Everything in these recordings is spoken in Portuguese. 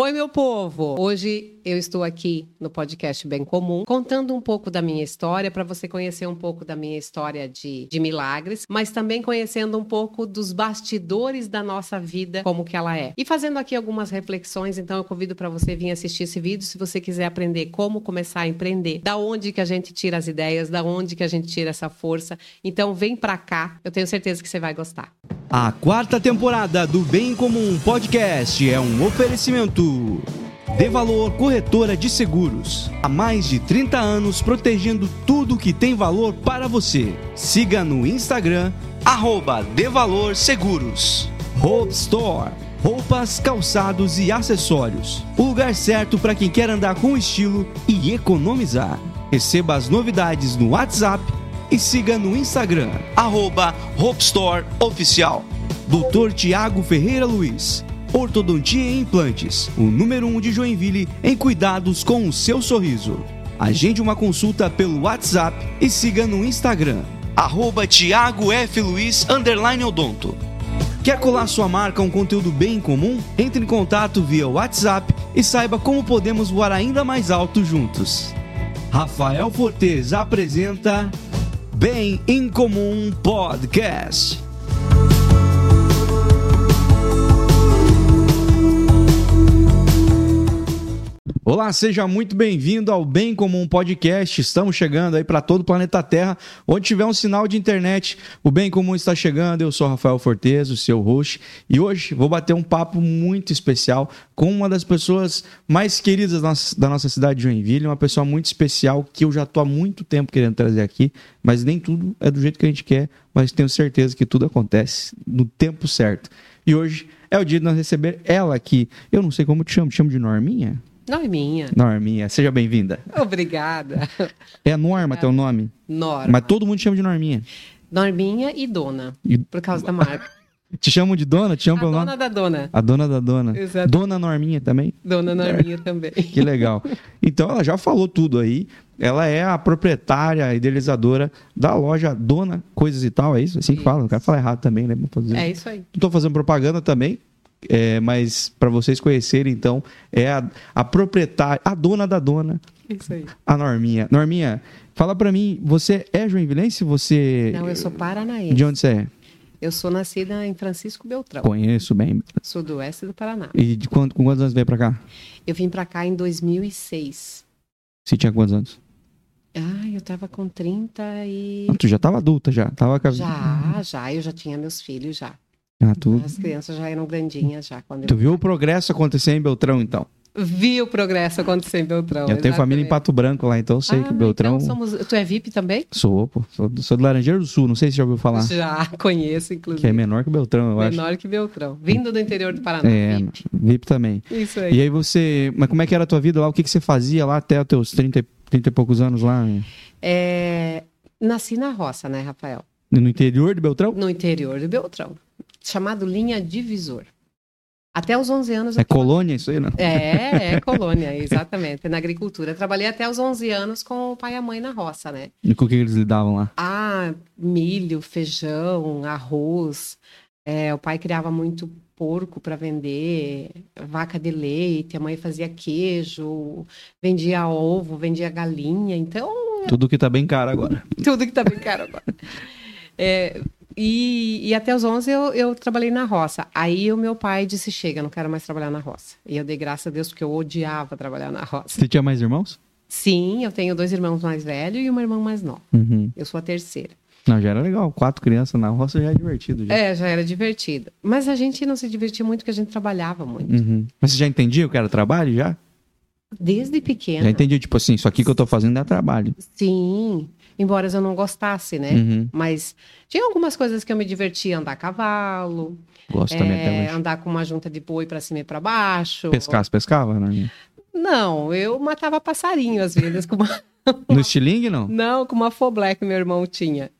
Oi, meu povo! Hoje eu estou aqui no podcast Bem Comum, contando um pouco da minha história, para você conhecer um pouco da minha história de, de milagres, mas também conhecendo um pouco dos bastidores da nossa vida, como que ela é. E fazendo aqui algumas reflexões, então eu convido para você vir assistir esse vídeo se você quiser aprender como começar a empreender, da onde que a gente tira as ideias, da onde que a gente tira essa força. Então vem para cá, eu tenho certeza que você vai gostar. A quarta temporada do Bem Comum Podcast é um oferecimento De Valor Corretora de Seguros. Há mais de 30 anos protegendo tudo que tem valor para você. Siga no Instagram, arroba De Valor Seguros. Hope Store. Roupas, calçados e acessórios. O lugar certo para quem quer andar com estilo e economizar. Receba as novidades no WhatsApp e siga no Instagram, arroba Hope Store Oficial. Dr. Tiago Ferreira Luiz, Ortodontia e Implantes, o número 1 um de Joinville em cuidados com o seu sorriso. Agende uma consulta pelo WhatsApp e siga no Instagram, arroba Tiago F. Luiz, odonto. Quer colar sua marca a um conteúdo bem comum? Entre em contato via WhatsApp e saiba como podemos voar ainda mais alto juntos. Rafael Fortes apresenta Bem em Comum Podcast. Olá, seja muito bem-vindo ao Bem Comum Podcast. Estamos chegando aí para todo o planeta Terra. Onde tiver um sinal de internet, o Bem Comum está chegando. Eu sou Rafael Fortes, o seu host, e hoje vou bater um papo muito especial com uma das pessoas mais queridas da nossa cidade de Joinville, uma pessoa muito especial que eu já estou há muito tempo querendo trazer aqui, mas nem tudo é do jeito que a gente quer, mas tenho certeza que tudo acontece no tempo certo. E hoje é o dia de nós receber ela aqui. Eu não sei como te chamo, te chamo de Norminha? Norminha. Norminha, seja bem-vinda. Obrigada. É Norma teu nome? Norma. Mas todo mundo chama de Norminha. Norminha e Dona, E- por causa da marca. Te chamam de dona? Te chamam A pelo dona nome? da dona. A dona da dona. Exato. Dona Norminha também? Dona Norminha também. Que legal. Então ela já falou tudo aí. Ela é a proprietária, idealizadora da loja Dona Coisas e Tal, é isso? Assim que Isso. fala. Não quero falar errado também, né? Fazer- É isso aí. Não tô fazendo propaganda também, é, mas para vocês conhecerem, então, é a, a proprietária, a dona da dona, Isso aí. a Norminha. Norminha, fala pra mim, você é joinvilense? Você... Não, eu sou paranaense. De onde você é? Eu sou nascida em Francisco Beltrão, Conheço bem. sudoeste do Paraná. E de quanto, com quantos anos veio pra cá? Eu vim pra cá em 2006. Você tinha quantos anos? Ah, eu tava com 30 e... Ah, tu já tava adulta, já. Tava Já, já, eu já tinha meus filhos já. Ah, tu, As crianças já eram grandinhas já. Quando tu eu viu o progresso acontecer em Beltrão, então? vi o progresso acontecer em Beltrão. eu tenho família em. Pato Branco lá, então eu sei ah, que Beltrão... Então somos... Tu é VIP também? Sou, pô. Sou, sou do Laranjeiro do Sul, não sei se já ouviu falar. Já conheço, inclusive. Que é menor que Beltrão, eu acho. Menor que Beltrão. Vindo do interior do Paraná. É, VIP. VIP também. Isso aí. E aí você. Mas como é que era a tua vida lá? O que, que você fazia lá até os teus 30, e- 30 e poucos anos lá? É, Nasci na roça, né, Rafael? No interior de Beltrão? No interior de Beltrão. Chamado Linha Divisor. Até os 11 anos. É colônia isso aí, não? É, é colônia, exatamente. Na agricultura. Trabalhei até os 11 anos com o pai e a mãe na roça, né? E com o que eles lidavam lá? Ah, milho, feijão, arroz. É, o pai criava muito porco para vender, vaca de leite, a mãe fazia queijo, vendia ovo, vendia galinha. Então, Tudo que tá bem caro agora. tudo que tá bem caro agora. É, e, e até os 11 eu, eu trabalhei na roça. Aí o meu pai disse: chega, não quero mais trabalhar na roça. E eu dei graças a Deus porque eu odiava trabalhar na roça. Você tinha mais irmãos? Sim, eu tenho dois irmãos mais velhos e uma irmã mais nova. Uhum. Eu sou a terceira. Não, já era legal. Quatro crianças na roça já é divertido. Já. É, já era divertido. Mas a gente não se divertia muito porque a gente trabalhava muito. Uhum. Mas você já entendia o que era trabalho já? Desde pequena. Já entendia, tipo assim, isso aqui que eu tô fazendo é trabalho. Sim. Embora eu não gostasse, né? Uhum. Mas tinha algumas coisas que eu me divertia, andar a cavalo, Gosto também é, até hoje. andar com uma junta de boi pra cima e pra baixo. Pescar, você pescava, né? Não, eu matava passarinho às vezes com uma... No estilingue, não? não, com uma foblé que meu irmão tinha.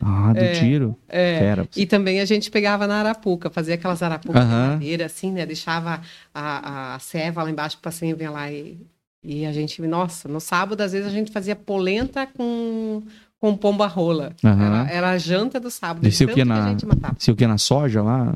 Ah, do tiro. É. Fera. E também a gente pegava na arapuca, fazia aquelas arapucas de Aham. madeira, assim, né? Deixava a, a ceva lá embaixo para vinha lá e, e a gente, nossa, no sábado, às vezes a gente fazia polenta com, com pomba rola. Aham. Era, era a janta do sábado. Descia o de que na- a gente matava. Se o que na soja lá?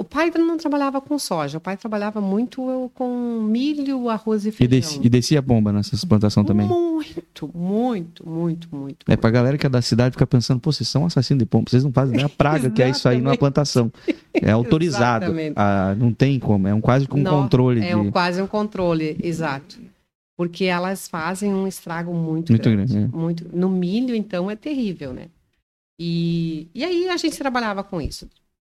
O pai não trabalhava com soja, o pai trabalhava muito com milho, arroz e E, feijão. desci- e descia bomba nessas plantações também. Muito, muito, muito, muito. É pra galera que é da cidade ficar pensando, pô, vocês são assassinos de pomba, vocês não fazem nem a praga que é isso aí numa plantação. É autorizado. Exatamente. Ah, não tem como, é um quase um Não, controle É um- de. quase um controle, exato. Porque elas fazem um estrago muito, Muito grande. grande, é. muito. No milho, então, é terrível, né? E, e aí a gente trabalhava com isso.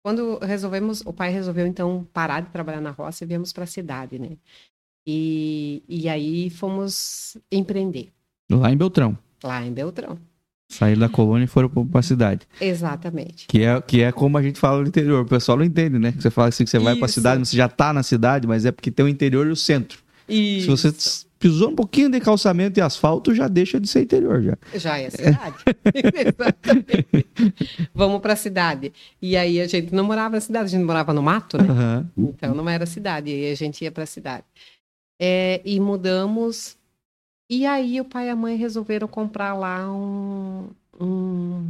Quando resolvemos, o pai resolveu então parar de trabalhar na roça e viemos para a cidade, né? E, e aí fomos empreender Lá em Beltrão. lá em Beltrão. Saíram da colônia e foram pra- pra cidade. Exatamente. Que é, que é como a gente fala no interior. O pessoal não entende, né? Você fala assim que você vai pra Isso. cidade, mas você já tá na cidade, mas é porque tem o interior e o centro. Se você Isso. Pisou um pouquinho de calçamento e asfalto, já deixa de ser interior já. Já é cidade. Exatamente. Vamos para a cidade. E aí a gente não morava na cidade, a gente morava no mato, né? Aham. Então não era cidade, e aí a gente ia para a cidade. É, e mudamos. E aí o pai e a mãe resolveram comprar lá um, um-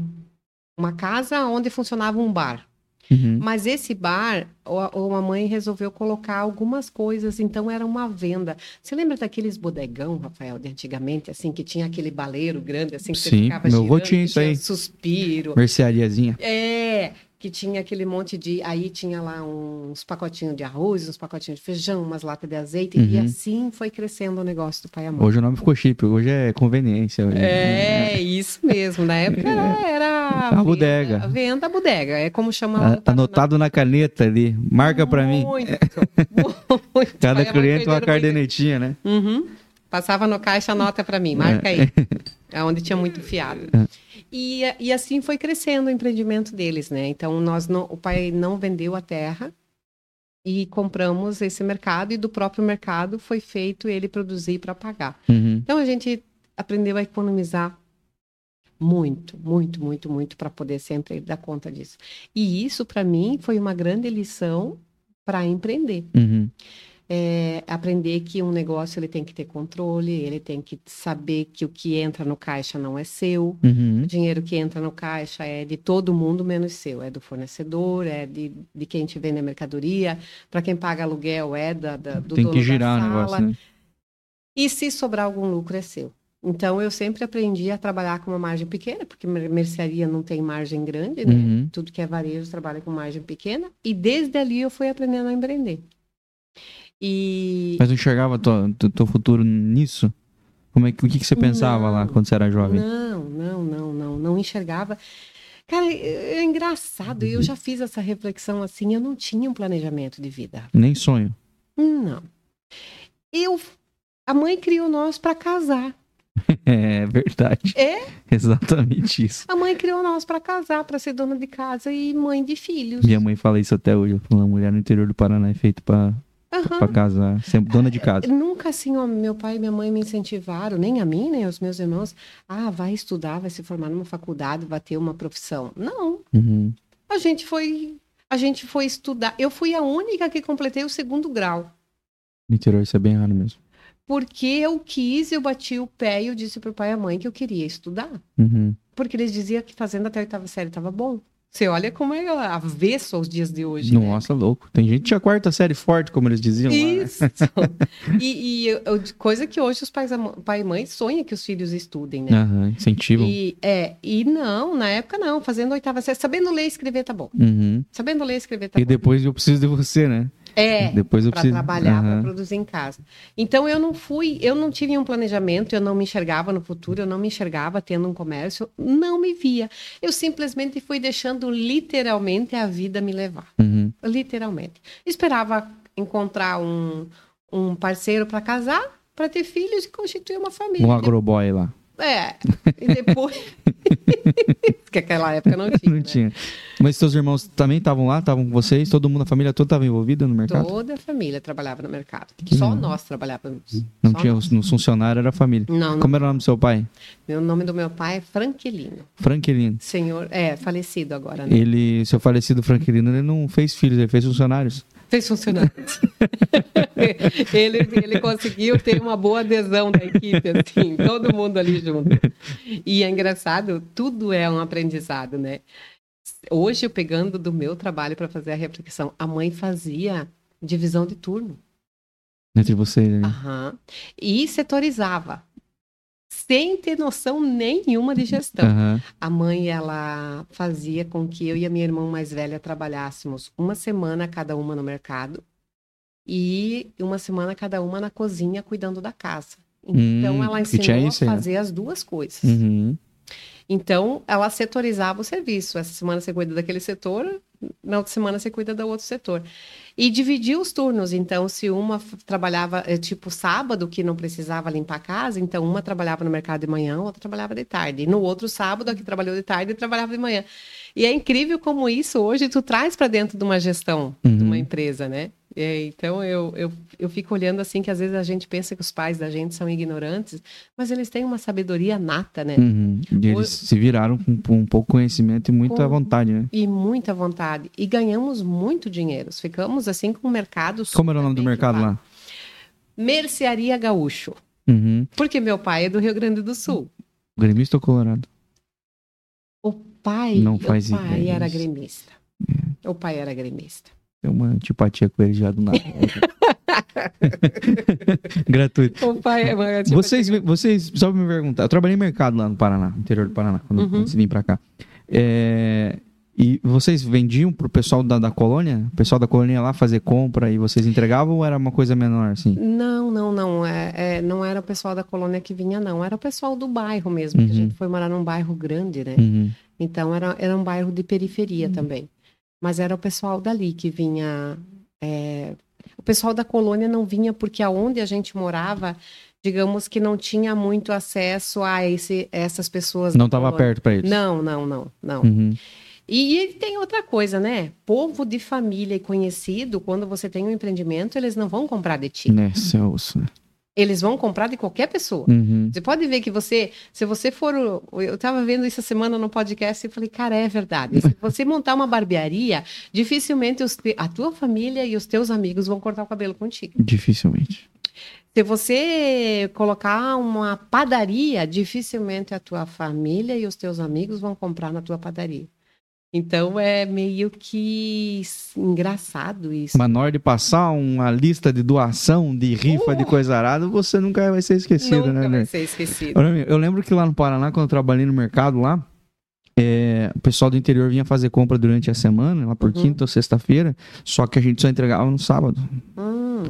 uma casa onde funcionava um bar. Uhum. Mas esse bar, a mãe resolveu colocar algumas coisas, então era uma venda. Você lembra daqueles bodegão, Rafael, de antigamente, assim, que tinha aquele baleiro grande, assim, que você Sim, ficava meu girando, tinha isso aí. suspiro. Merceariazinha. É, que tinha aquele monte de. Aí tinha lá uns pacotinhos de arroz, uns pacotinhos de feijão, umas latas de azeite, e Uhum. assim foi crescendo o negócio do pai e a mãe. Hoje o nome ficou chip, hoje é conveniência. É, isso mesmo. Na época era. era A bodega. Venda, venda bodega, é como chama lá no A- Anotado na caneta ali. Marca pra mim. Muito, muito. Cada Pai e cliente uma cardenetinha, né? Uhum. Passava no caixa, anota para mim, marca aí. É onde tinha muito fiado. E, e assim foi crescendo o empreendimento deles, né? Então, nós não, o pai não vendeu a terra e compramos esse mercado e do próprio mercado foi feito ele produzir para pagar. Uhum. Então, a gente aprendeu a economizar muito, muito, muito, muito para poder sempre dar conta disso. E isso, para mim, foi uma grande lição para empreender Uhum. É, aprender que um negócio ele tem que ter controle, ele tem que saber que o que entra no caixa não é seu. Uhum. O dinheiro que entra no caixa é de todo mundo menos seu, é do fornecedor, é de, de quem te vende a mercadoria, para quem paga aluguel é da, da- do Tem dono que girar o da negócio, sala. né? E se sobrar algum lucro é seu. Então eu sempre aprendi a trabalhar com uma margem pequena, porque mer- mercearia não tem margem grande, né? Uhum. Tudo que é varejo trabalha com margem pequena. E desde ali eu fui aprendendo a empreender. E Mas não enxergava teu, futuro nisso? Como é, que- o que, que você pensava lá Não. quando você era jovem? Não, não, não, não, não enxergava. Cara, é é engraçado, eu já fiz essa reflexão assim, eu não tinha um planejamento de vida. Nem sonho. Não. Eu, a mãe criou nós para casar. É verdade. É? Exatamente isso. A mãe criou nós para casar, para ser dona de casa e mãe de filhos. Minha mãe fala isso até hoje. Falando, a mulher no interior do Paraná é feita pra, Aham. pra casar. Sempre dona de casa. Nunca assim, ó, meu pai e minha mãe me incentivaram, nem a mim, nem aos meus irmãos. Ah, vai estudar, vai se formar numa faculdade, vai ter uma profissão. Não. Uhum. A gente foi, a gente foi estudar. Eu fui a única que completei o segundo grau. Interior isso é bem raro mesmo. Porque eu quis, eu bati o pé e eu disse pro pai e a mãe que eu queria estudar. Uhum. Porque eles diziam que fazendo até a oitava série estava bom. Você olha como é avesso aos dias de hoje. né? Nossa, louco. Tem gente que tinha quarta série forte, como eles diziam lá. né? Isso. e, e coisa que hoje os pais, pai e mãe sonham que os filhos estudem, né? Aham, incentivam. E, é, e não, na época não, fazendo oitava série, sabendo ler e escrever tá bom. Uhum. Sabendo ler e escrever tá E bom. depois eu preciso de você, né? É, Depois eu para preciso. trabalhar, para Aham. produzir em casa. Então eu não fui, eu não tive um planejamento, eu não me enxergava no futuro, eu não me enxergava tendo um comércio, não me via. Eu simplesmente fui deixando literalmente a vida me levar, Uhum. literalmente. Esperava encontrar um, um parceiro para casar, para ter filhos e constituir uma família. Um agroboy lá. É. E depois que aquela época não tinha. Não né? tinha. Mas seus irmãos também estavam lá? Estavam com vocês? Todo mundo, a família toda estava envolvida no mercado? Toda a família trabalhava no mercado. Que Só legal. nós trabalhávamos. Não Só tinha, nós. funcionários era a família. Não, não. Como era o nome do seu pai? Meu nome do meu pai é Franquelino. Franquelino. Senhor, é, falecido agora, né? Ele, seu falecido Franquelino, ele não fez filhos, ele fez funcionários. Fez funcionar. ele, ele conseguiu ter uma boa adesão da equipe, assim, todo mundo ali junto. E é engraçado, tudo é um aprendizado, né? Hoje, eu pegando do meu trabalho para fazer a reflexão, a mãe fazia divisão de turno. Entre vocês, né? Aham. E setorizava. Sem ter noção nenhuma de gestão. Aham. A mãe, ela fazia com que eu e a minha irmã mais velha trabalhássemos uma semana cada uma no mercado e uma semana cada uma na cozinha cuidando da casa. Então, Hum, ela ensinou a é? fazer as duas coisas. Uhum. Então, ela setorizava o serviço. Essa semana você cuida daquele setor, na outra semana você cuida do outro setor. E dividia os turnos. Então, se uma trabalhava, eh, tipo, sábado, que não precisava limpar a casa, então uma trabalhava no mercado de manhã, outra trabalhava de tarde. E no outro sábado, a que trabalhou de tarde, trabalhava de manhã. E é incrível como isso hoje tu traz para dentro de uma gestão de Uhum. uma empresa, né? É, então eu, eu, eu fico olhando assim que às vezes a gente pensa que os pais da gente são ignorantes, mas eles têm uma sabedoria nata, né? Uhum. E eles se viraram com, com um pouco conhecimento e muita Com- vontade, né? E muita vontade. E ganhamos muito dinheiro. Ficamos assim com o mercado. Como era o nome do mercado lá? Mercearia Gaúcho. Uhum. Porque meu pai é do Rio Grande do Sul. Gremista ou Colorado? O pai, Não faz o pai ideia era gremista. O pai era gremista. Tem uma antipatia com ele já do nada. Gratuito. O pai é tipo, Vocês, vocês, só pra me perguntar, eu trabalhei em mercado lá no Paraná, no interior do Paraná, quando Uhum. antes de vir pra cá. É, e vocês vendiam pro pessoal da, da colônia? O pessoal da colônia ia lá fazer compra e vocês entregavam ou era uma coisa menor, assim? Não, não, não. É, é, não era o pessoal da colônia que vinha, não. Era o pessoal do bairro mesmo. que A Uhum. gente foi morar num bairro grande, né? Uhum. Então era, era um bairro de periferia também. Mas era o pessoal dali que vinha. é, O pessoal da colônia não vinha porque aonde a gente morava, digamos que não tinha muito acesso a esse, essas pessoas. Não estava perto pra eles? Não, não, não, não. Uhum. E, e tem outra coisa, né? Povo de família e conhecido, quando você tem um empreendimento, eles não vão comprar de ti. Né, Celso. Eles vão comprar de qualquer pessoa. Uhum. Você pode ver que você, se você for, eu estava vendo isso essa semana no podcast e falei, cara, é verdade. Se você montar uma barbearia, dificilmente te- a tua família e os teus amigos vão cortar o cabelo contigo. Dificilmente. Se você colocar uma padaria, dificilmente a tua família e os teus amigos vão comprar na tua padaria. Então é meio que engraçado isso. Mas na hora de passar uma lista de doação, de rifa, de coisa arada, você nunca vai ser esquecido, Uh! Nunca né, vai né? ser esquecido. Eu lembro que lá no Paraná, quando eu trabalhei no mercado lá, é, o pessoal do interior vinha fazer compra durante a semana, lá por Uhum. quinta ou sexta-feira, só que a gente só entregava no sábado, Hum,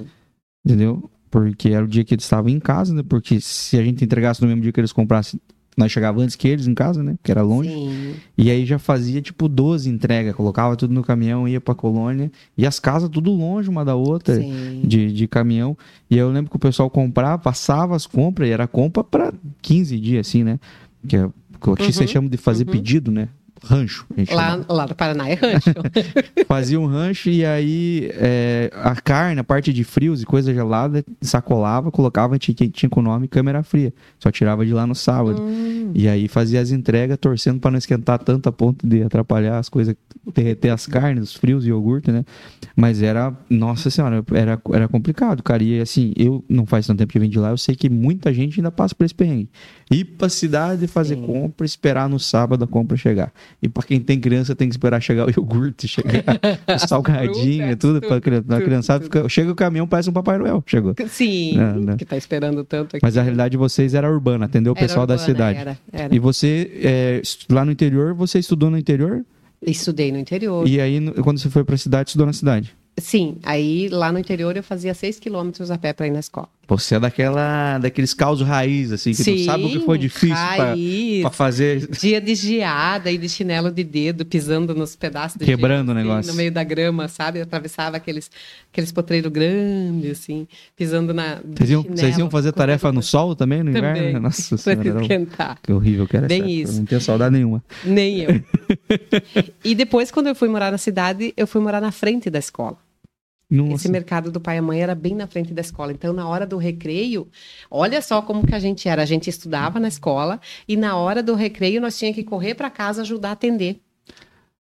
entendeu? Porque era o dia que eles estavam em casa, né? Porque se a gente entregasse no mesmo dia que eles comprassem, nós chegava antes que eles em casa, né? Que era longe. sim. E aí já fazia tipo 12 entregas, colocava tudo no caminhão, ia pra colônia. E as casas tudo longe uma da outra, Sim. de, de caminhão. E eu lembro que o pessoal comprava, passava as compras, e era compra pra 15 dias, assim, né? Que, é, que aqui Uhum, vocês chamam de fazer uhum. pedido, né? Rancho. Lá, lá no Paraná é rancho. Fazia um rancho e aí é, a carne, a parte de frios e coisa gelada, sacolava, colocava, tinha, tinha com o nome câmera fria. Só tirava de lá no sábado. Hum, E aí fazia as entregas, torcendo para não esquentar tanto a ponto de atrapalhar as coisas, derreter as carnes, os frios e iogurte, né? Mas era, nossa senhora, era, era complicado, cara. E assim, eu não faz tanto tempo que vim de lá, eu sei que muita gente ainda passa por esse perrengue. Ir pra cidade fazer Sim. compra, esperar no sábado a compra chegar. E para quem tem criança, tem que esperar chegar o iogurte, chegar o salgadinho, tudo. Pra tudo, criança, a criançada fica- chega o caminhão, parece um Papai Noel, chegou. Sim, Não, não. que tá esperando tanto aqui. Mas a realidade de vocês era urbana, atendeu o pessoal da urbana, cidade. Era, era. E você, é, lá no interior, você estudou no interior? Estudei no interior. E aí, quando você foi pra cidade, estudou na cidade? Sim, aí lá no interior eu fazia seis quilômetros a pé para ir na escola. Você é daquela, daqueles causos raiz, assim, que tu sabe o que foi difícil pra fazer. Dia de geada e de chinelo de dedo, pisando nos pedaços de Quebrando gelo, o assim, negócio. No meio da grama, sabe? Eu atravessava aqueles, aqueles potreiros grandes, assim, pisando na. Vocês iam, chinelo, vocês iam fazer tarefa no sol também, no Também. inverno? Nossa senhora, era esquentar. que horrível que era Bem essa isso. eu Não tenho saudade nenhuma. Nem eu. e depois, quando eu fui morar na cidade, eu fui morar na frente da escola. Esse Nossa. mercado do pai e mãe era bem na frente da escola. Então, na hora do recreio, olha só como que a gente era. A gente estudava na escola e na hora do recreio nós tínhamos que correr para casa ajudar a atender.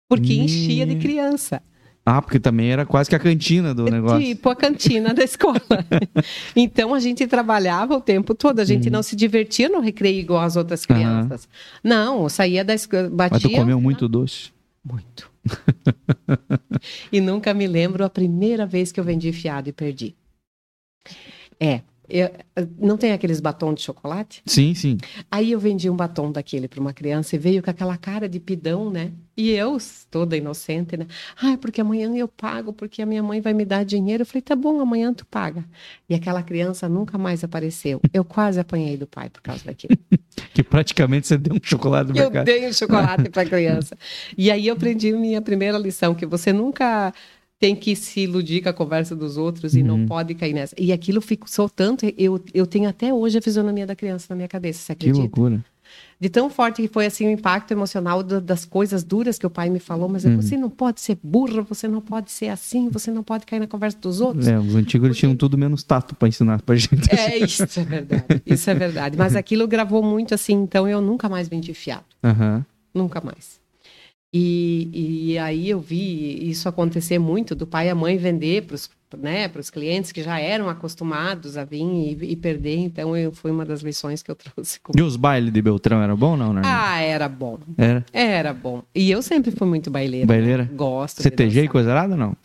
Porque Hum. enchia de criança. Ah, porque também era quase que a cantina do negócio. Tipo a cantina da escola. então a gente trabalhava o tempo todo. A gente não se divertia no recreio igual as outras Uhum. Crianças. Não, saía da escola, Mas tu batia. comeu muito doce. Muito. e nunca me lembro a primeira vez que eu vendi fiado e perdi. É, eu, não tem aqueles batom de chocolate? Sim, sim. Aí eu vendi um batom daquele para uma criança e veio com aquela cara de pidão, né? E eu, toda inocente, né? Ai, porque amanhã eu pago, porque a minha mãe vai me dar dinheiro. Eu falei, tá bom, amanhã tu paga. E aquela criança nunca mais apareceu. Eu quase apanhei do pai por causa daquilo. que praticamente você deu um chocolate no Eu mercado. dei um chocolate para a criança. E aí eu aprendi minha primeira lição, que você nunca tem que se iludir com a conversa dos outros e não Uhum. pode cair nessa. E aquilo fixou tanto, eu, eu tenho até hoje a fisionomia da criança na minha cabeça, você Que acredita? loucura. De tão forte que foi assim o impacto emocional da- das coisas duras que o pai me falou, mas eu, Uhum. você não pode ser burra, você não pode ser assim, você não pode cair na conversa dos outros. É, os antigos eles tinham tudo menos tato pra ensinar pra gente. É, isso é verdade. Isso é verdade. Mas aquilo gravou muito assim, então eu nunca mais vendi fiado. Aham. Nunca mais. E, e aí eu vi isso acontecer muito, do pai e a mãe vender para os né, pros clientes que já eram acostumados a vir e, e perder. Então, eu, foi uma das lições que eu trouxe. E os bailes de Beltrão eram bom ou não, né? Ah, era bom. Era. Era bom. E eu sempre fui muito baileira. Baileira? Gosto. de CTG e coisa errada ou não?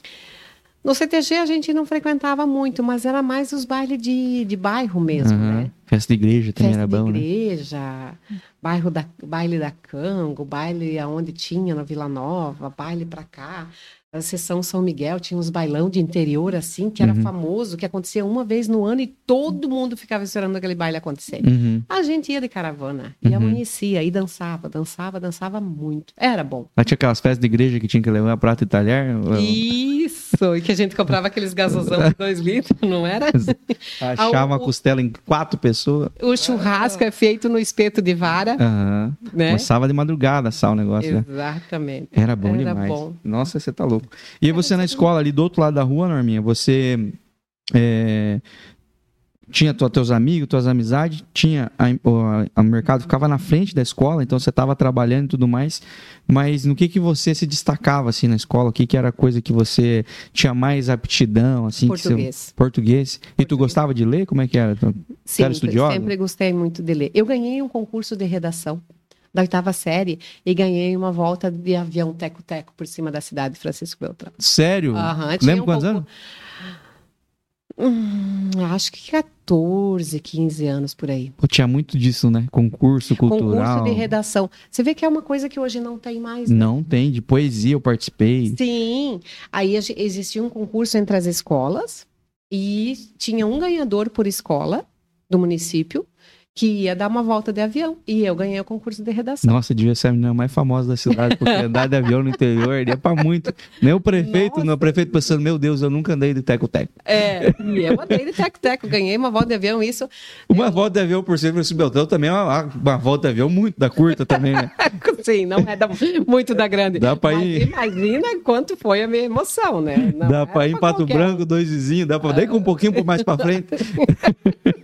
No CTG a gente não frequentava muito, mas era mais os bailes de, de bairro mesmo, Aham. né? Festa de igreja também Festa era bom, de né? igreja, bairro da, baile da Cango, baile aonde tinha na Vila Nova, baile pra cá. A sessão São Miguel tinha uns bailão de interior assim, que era Uhum. famoso, que acontecia uma vez no ano e todo mundo ficava esperando aquele baile acontecer. Uhum. A gente ia de caravana e Uhum. amanhecia e dançava, dançava, dançava muito. Era bom. Lá tinha aquelas festas de igreja que tinha que levar prato e talher. Isso, e que a gente comprava aqueles gasosão de dois litros, não era? Achar uma costela em quatro pessoas. O churrasco é feito no espeto de vara, Aham. né? Começava de madrugada assar o negócio, né? Exatamente. Era bom Era demais. bom. Nossa, você tá louco. E você na escola ali do outro lado da rua, Norminha, você é, tinha tua, teus amigos, tuas amizades, tinha a, o, a- o mercado ficava na frente da escola, então você estava trabalhando e tudo mais. Mas no que que você se destacava assim na escola? O que que era a coisa que você tinha mais aptidão assim? que você- Português. português. E tu Português. gostava de ler? Como é que era? Tu- Sempre, estudiosa? sempre gostei muito de ler. Eu ganhei um concurso de redação da oitava série e ganhei uma volta de avião teco-teco por cima da cidade de Francisco Beltrão. Sério? Aham, Lembra um quantos concur- anos? Hum, acho que 14, 15 anos por aí. Pô, tinha muito disso, né? Concurso cultural. Concurso de redação. Você vê que é uma coisa que hoje não tem mais. né? Não tem, de poesia eu participei. Sim. Aí existia um concurso entre as escolas e tinha um ganhador por escola do município que ia dar uma volta de avião. E eu ganhei o concurso de redação. Nossa, devia ser a menina mais famosa da cidade, porque andar de avião no interior ia pra muito. Nem o prefeito, Nossa. não, o prefeito pensando, meu Deus, eu nunca andei de teco-teco. É, e eu andei de teco-teco, ganhei uma volta de avião, isso. Uma volta de avião por ser Francisco Beltrão também é uma, uma volta de avião muito da curta também, né? Sim, não é da- muito da grande. Dá pra Mas ir- imagina quanto foi a minha emoção, né? Não dá pra ir em Pato qualquer. Branco, dois vizinhos, dá pra daí com um pouquinho mais pra frente.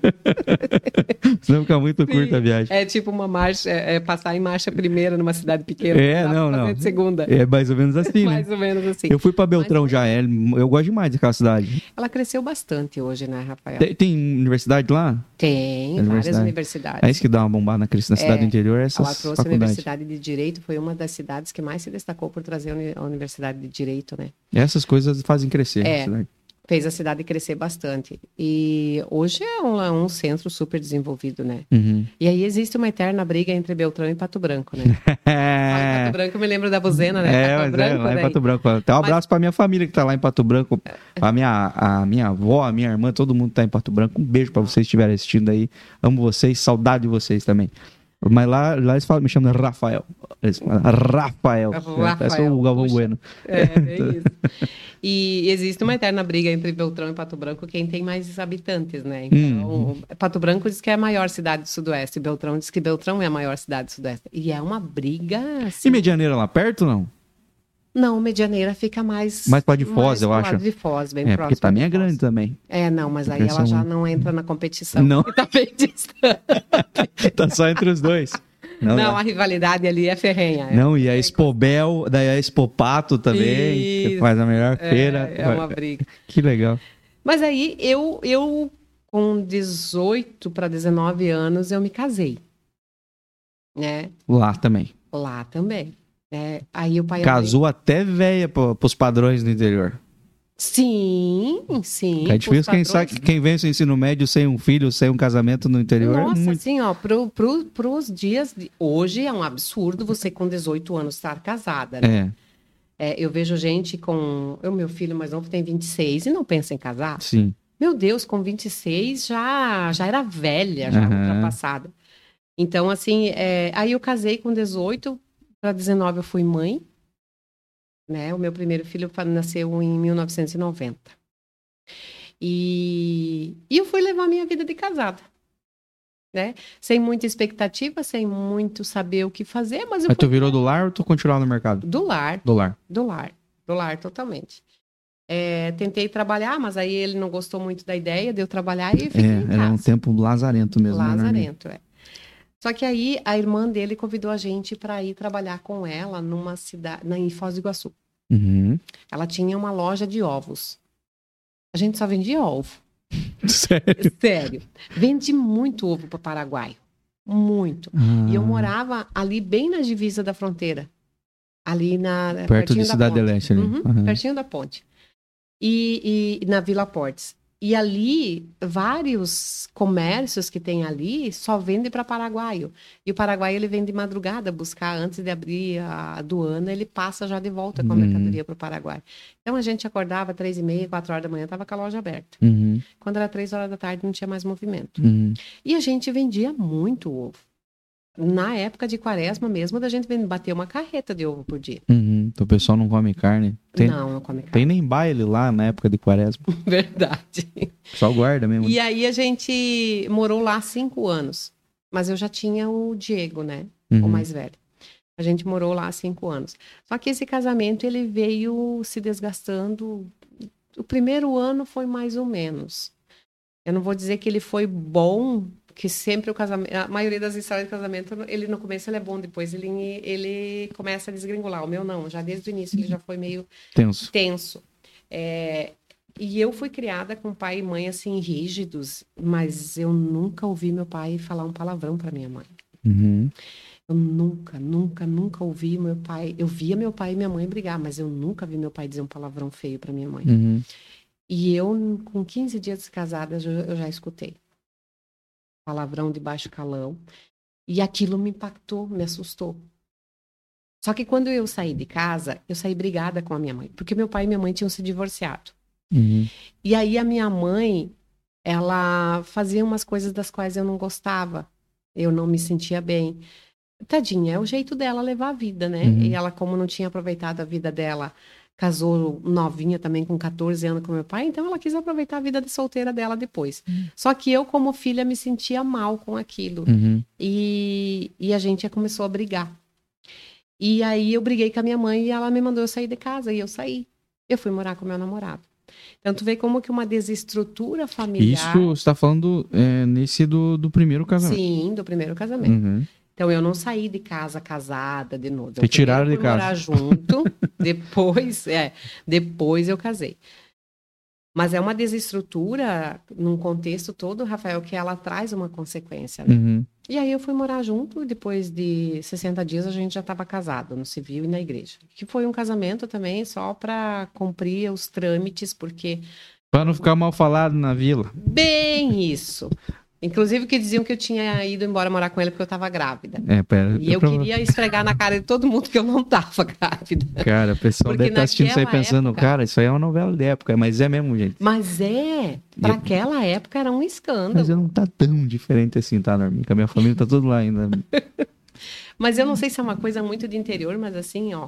Senão fica muito Sim. curta a viagem. É tipo uma marcha, é, é passar em marcha primeira numa cidade pequena. É, não, não. segunda. É mais ou menos assim, né? Mais ou menos assim. Eu fui pra Beltrão já, é, eu gosto demais daquela cidade. Ela cresceu bastante hoje, né, Rafael? Tem, tem universidade lá? Tem, várias Universidade. universidades. É isso que dá uma bombada na, na cidade do interior, é Ela essas trouxe a. Universidade de Direito, foi uma das cidades que mais se destacou por trazer a uni- a Universidade de Direito, né? Essas coisas fazem crescer. É. a cidade. Fez a cidade crescer bastante. E hoje é um, é um centro super desenvolvido, né? Uhum. E aí existe uma eterna briga entre Beltrão e Pato Branco, né? Em Pato Branco, me lembro da buzena, né? É, Pato mas é, Branco, lá em daí. Pato Branco. Até um abraço pra minha família que tá lá em Pato Branco. A minha, a minha avó, a minha irmã, todo mundo tá em Pato Branco. Um beijo pra vocês que estiverem assistindo aí. Amo vocês, saudade de vocês também. Mas lá, lá eles falam, me chamam de Rafael. Eles falam, Rafael. Rafael, Parece o Galvão puxa. Bueno. É, é isso. E existe uma eterna briga entre Beltrão e Pato Branco, quem tem mais habitantes, né? Então, Uhum. Pato Branco diz que é a maior cidade do Sudoeste, Beltrão diz que Beltrão é a maior cidade do Sudeste. E é uma briga, assim... E Medianeira lá perto não? Não, Medianeira fica mais... Mais pra de Foz, eu acho. de Foz, bem É, próximo porque também é grande também. É, não, mas aí ela já não entra na competição. Não. porque Tá bem distante. tá só entre os dois. Não, Não, a rivalidade ali é ferrenha. é. Não, e a Expobel, daí a Expopato também, que Isso. faz a melhor É, feira. é uma briga. Que legal. Mas aí eu, eu com 18 para 19 anos, eu me casei. Né? Lá também. Lá também. É, aí o pai Casou até velha pro- pros padrões do interior. mãe- Sim, sim. é os difícil quem, sabe, quem vem do ensino médio sem um filho, sem um casamento no interior. é Nossa, muito... assim, ó, pro, pro, pros dias de hoje é um absurdo você com 18 anos estar casada, né? É, É, eu vejo gente com. O meu filho mais novo tem 26 e não pensa em casar. sim. Meu Deus, com 26 já, já era velha, já Aham. ultrapassada. Então, assim, é, aí eu casei com 18, para 19 eu fui mãe. Né? O meu primeiro filho nasceu em 1990. E, e eu fui levar minha vida de casada. Né? Sem muita expectativa, sem muito saber o que fazer, mas eu Mas tu fui virou do lar ou tu continuava no mercado? do lar, Do lar. do lar, do lar totalmente. É, tentei trabalhar, mas aí ele não gostou muito da ideia de eu trabalhar e fiquei É, era um tempo lazarento mesmo. né? Lazarento, é. Só que aí a irmã dele convidou a gente para ir trabalhar com ela numa cidade, na, em Foz do Iguaçu. Uhum. Ela tinha uma loja de ovos. A gente só vendia ovo. Sério? Sério. Vende muito ovo para Paraguai. Muito. E eu Ah, morava ali bem na divisa da fronteira. Ali na. Perto de da Cidade ponte. Leste ali. Uhum, Aham. Pertinho da ponte. E, e na Vila Portes. E ali, vários comércios que tem ali só vendem para paraguaio. E o paraguaio ele vem de madrugada buscar, antes de abrir a aduana, ele passa já de volta com a Hum. mercadoria para o Paraguai. Então a gente acordava três e meia, quatro horas da manhã, estava com a loja aberta. Uhum, Quando era três horas da tarde, não tinha mais movimento. uhum. E a gente vendia muito ovo. Na época de quaresma mesmo, da gente bater uma carreta de ovo por dia. Uhum. Então o pessoal não come carne. Tem, Não, não come carne. tem nem baile lá na época de quaresma. Verdade. Só guarda mesmo. E aí a gente morou lá cinco anos. Mas eu já tinha o Diego, né? Uhum. O mais velho. A gente morou lá cinco anos. Só que esse casamento, ele veio se desgastando. O primeiro ano foi mais ou menos. Eu não vou dizer que ele foi bom, que sempre o casamento... A maioria das histórias de casamento, ele no começo ele é bom, depois ele, ele começa a desgringolar. O meu não, já desde o início ele já foi meio Tenso. tenso. É, e eu fui criada com pai e mãe assim rígidos, mas eu nunca ouvi meu pai falar um palavrão para minha mãe. Uhum. Eu nunca, nunca, nunca ouvi meu pai. Eu via meu pai e minha mãe brigar, mas eu nunca vi meu pai dizer um palavrão feio para minha mãe. Uhum. E eu, com 15 dias de casada, eu, já- eu já escutei palavrão de baixo calão. E aquilo me impactou, me assustou. Só que quando eu saí de casa, eu saí brigada com a minha mãe, porque meu pai e minha mãe tinham se divorciado. Uhum. E aí a minha mãe, ela fazia umas coisas das quais eu não gostava. Eu não me sentia bem. Tadinha, é o jeito dela levar a vida, né? Uhum. E ela, como não tinha aproveitado a vida dela, casou novinha também com 14 anos com meu pai, então ela quis aproveitar a vida de solteira dela depois. Só que eu, como filha, me sentia mal com aquilo. Uhum. E, e a gente começou a brigar. E aí eu briguei com a minha mãe e ela me mandou eu sair de casa e eu saí. Eu fui morar com meu namorado. Então tu vê como que uma desestrutura familiar. Isso você tá falando é, nesse do, do primeiro casamento. Sim, do primeiro casamento. Uhum. Então eu não saí de casa casada de novo. Te tiraram de casa. morar junto, depois, é, depois eu casei. Mas é uma desestrutura num contexto todo, Rafael, que ela traz uma consequência, né? Uhum. E aí eu fui morar junto e depois de 60 dias a gente já estava casado no civil e na igreja. Que foi um casamento também só para cumprir os trâmites, porque Pra não ficar mal falado na vila. bem isso. Inclusive que diziam que eu tinha ido embora morar com ele porque eu estava grávida. É, pera. E eu queria esfregar na cara de todo mundo que eu não estava grávida. Cara, o pessoal Porque deve estar assistindo isso aí naquela pensando, época- cara, isso aí é uma novela de época, mas é mesmo, gente. Mas é, para E- aquela época era um escândalo. Mas não tá tão diferente assim, tá, Norminha? Que a minha família tá tudo lá ainda. Mas eu não sei se é uma coisa muito de interior, mas assim, ó,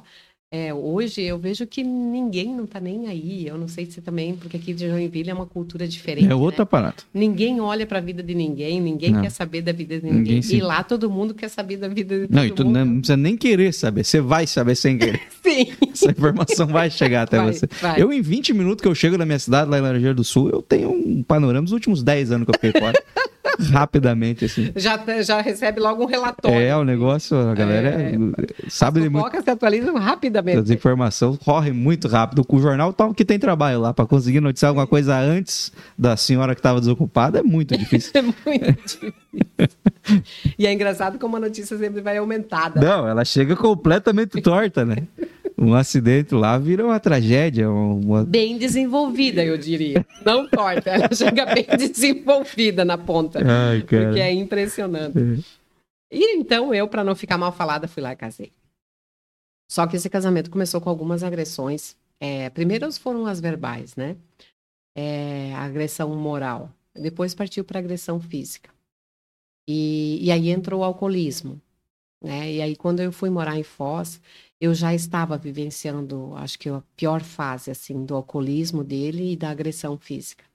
é, hoje eu vejo que ninguém não tá nem aí. Eu não sei se também, porque aqui de Joinville é uma cultura diferente. É outro né? aparato. Ninguém olha para a vida de ninguém, ninguém Não. quer saber da vida de ninguém. Ninguém se- E lá todo mundo quer saber da vida de todo Não, e tu mundo. não, não precisa nem querer saber, você vai saber sem querer. Sim. Essa informação vai chegar até Vai, você. vai. Eu, em 20 minutos que eu chego na minha cidade, lá em Laranjeira do Sul, eu tenho um panorama dos últimos 10 anos que eu fiquei fora. Rapidamente, assim. Já, já recebe logo um relatório. É, o negócio, a galera é, sabe As muito. fofocas se atualizam rapidamente. As informações correm muito rápido. O jornal tá, que tem trabalho lá para conseguir noticiar alguma coisa antes da senhora que estava desocupada é muito difícil. É muito difícil. E é engraçado como a notícia sempre vai aumentada. Não, ela chega completamente torta, né? Um acidente lá vira uma tragédia, uma... Bem desenvolvida, eu diria. Não torta, ela chega bem desenvolvida na ponta. Ai, cara. Porque é impressionante. E então eu, para não ficar mal falada, fui lá e casei. Só que esse casamento começou com algumas agressões. É, primeiro foram as verbais, né? É, agressão moral. Depois partiu para agressão física. E, e aí entrou o alcoolismo. Né? E aí, quando eu fui morar em Foz, eu já estava vivenciando, acho que a pior fase assim do alcoolismo dele e da agressão física.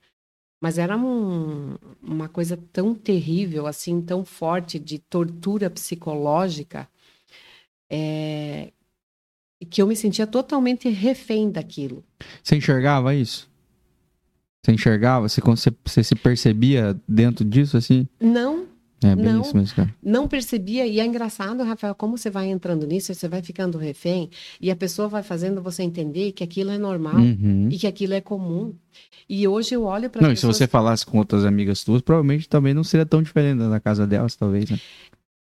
Mas era um, uma coisa tão terrível, assim, tão forte de tortura psicológica, é, que eu me sentia totalmente refém daquilo. Você enxergava isso? Você enxergava? Você, você, você se percebia dentro disso, assim? Não, É bem Não. isso mesmo, cara. não percebia. E é engraçado, Rafael, como você vai entrando nisso, você vai ficando refém e a pessoa vai fazendo você entender que aquilo é normal Uhum. e que aquilo é comum. E hoje eu olho para Não, e se você falasse com outras amigas tuas, provavelmente também não seria tão diferente da casa delas, talvez, né?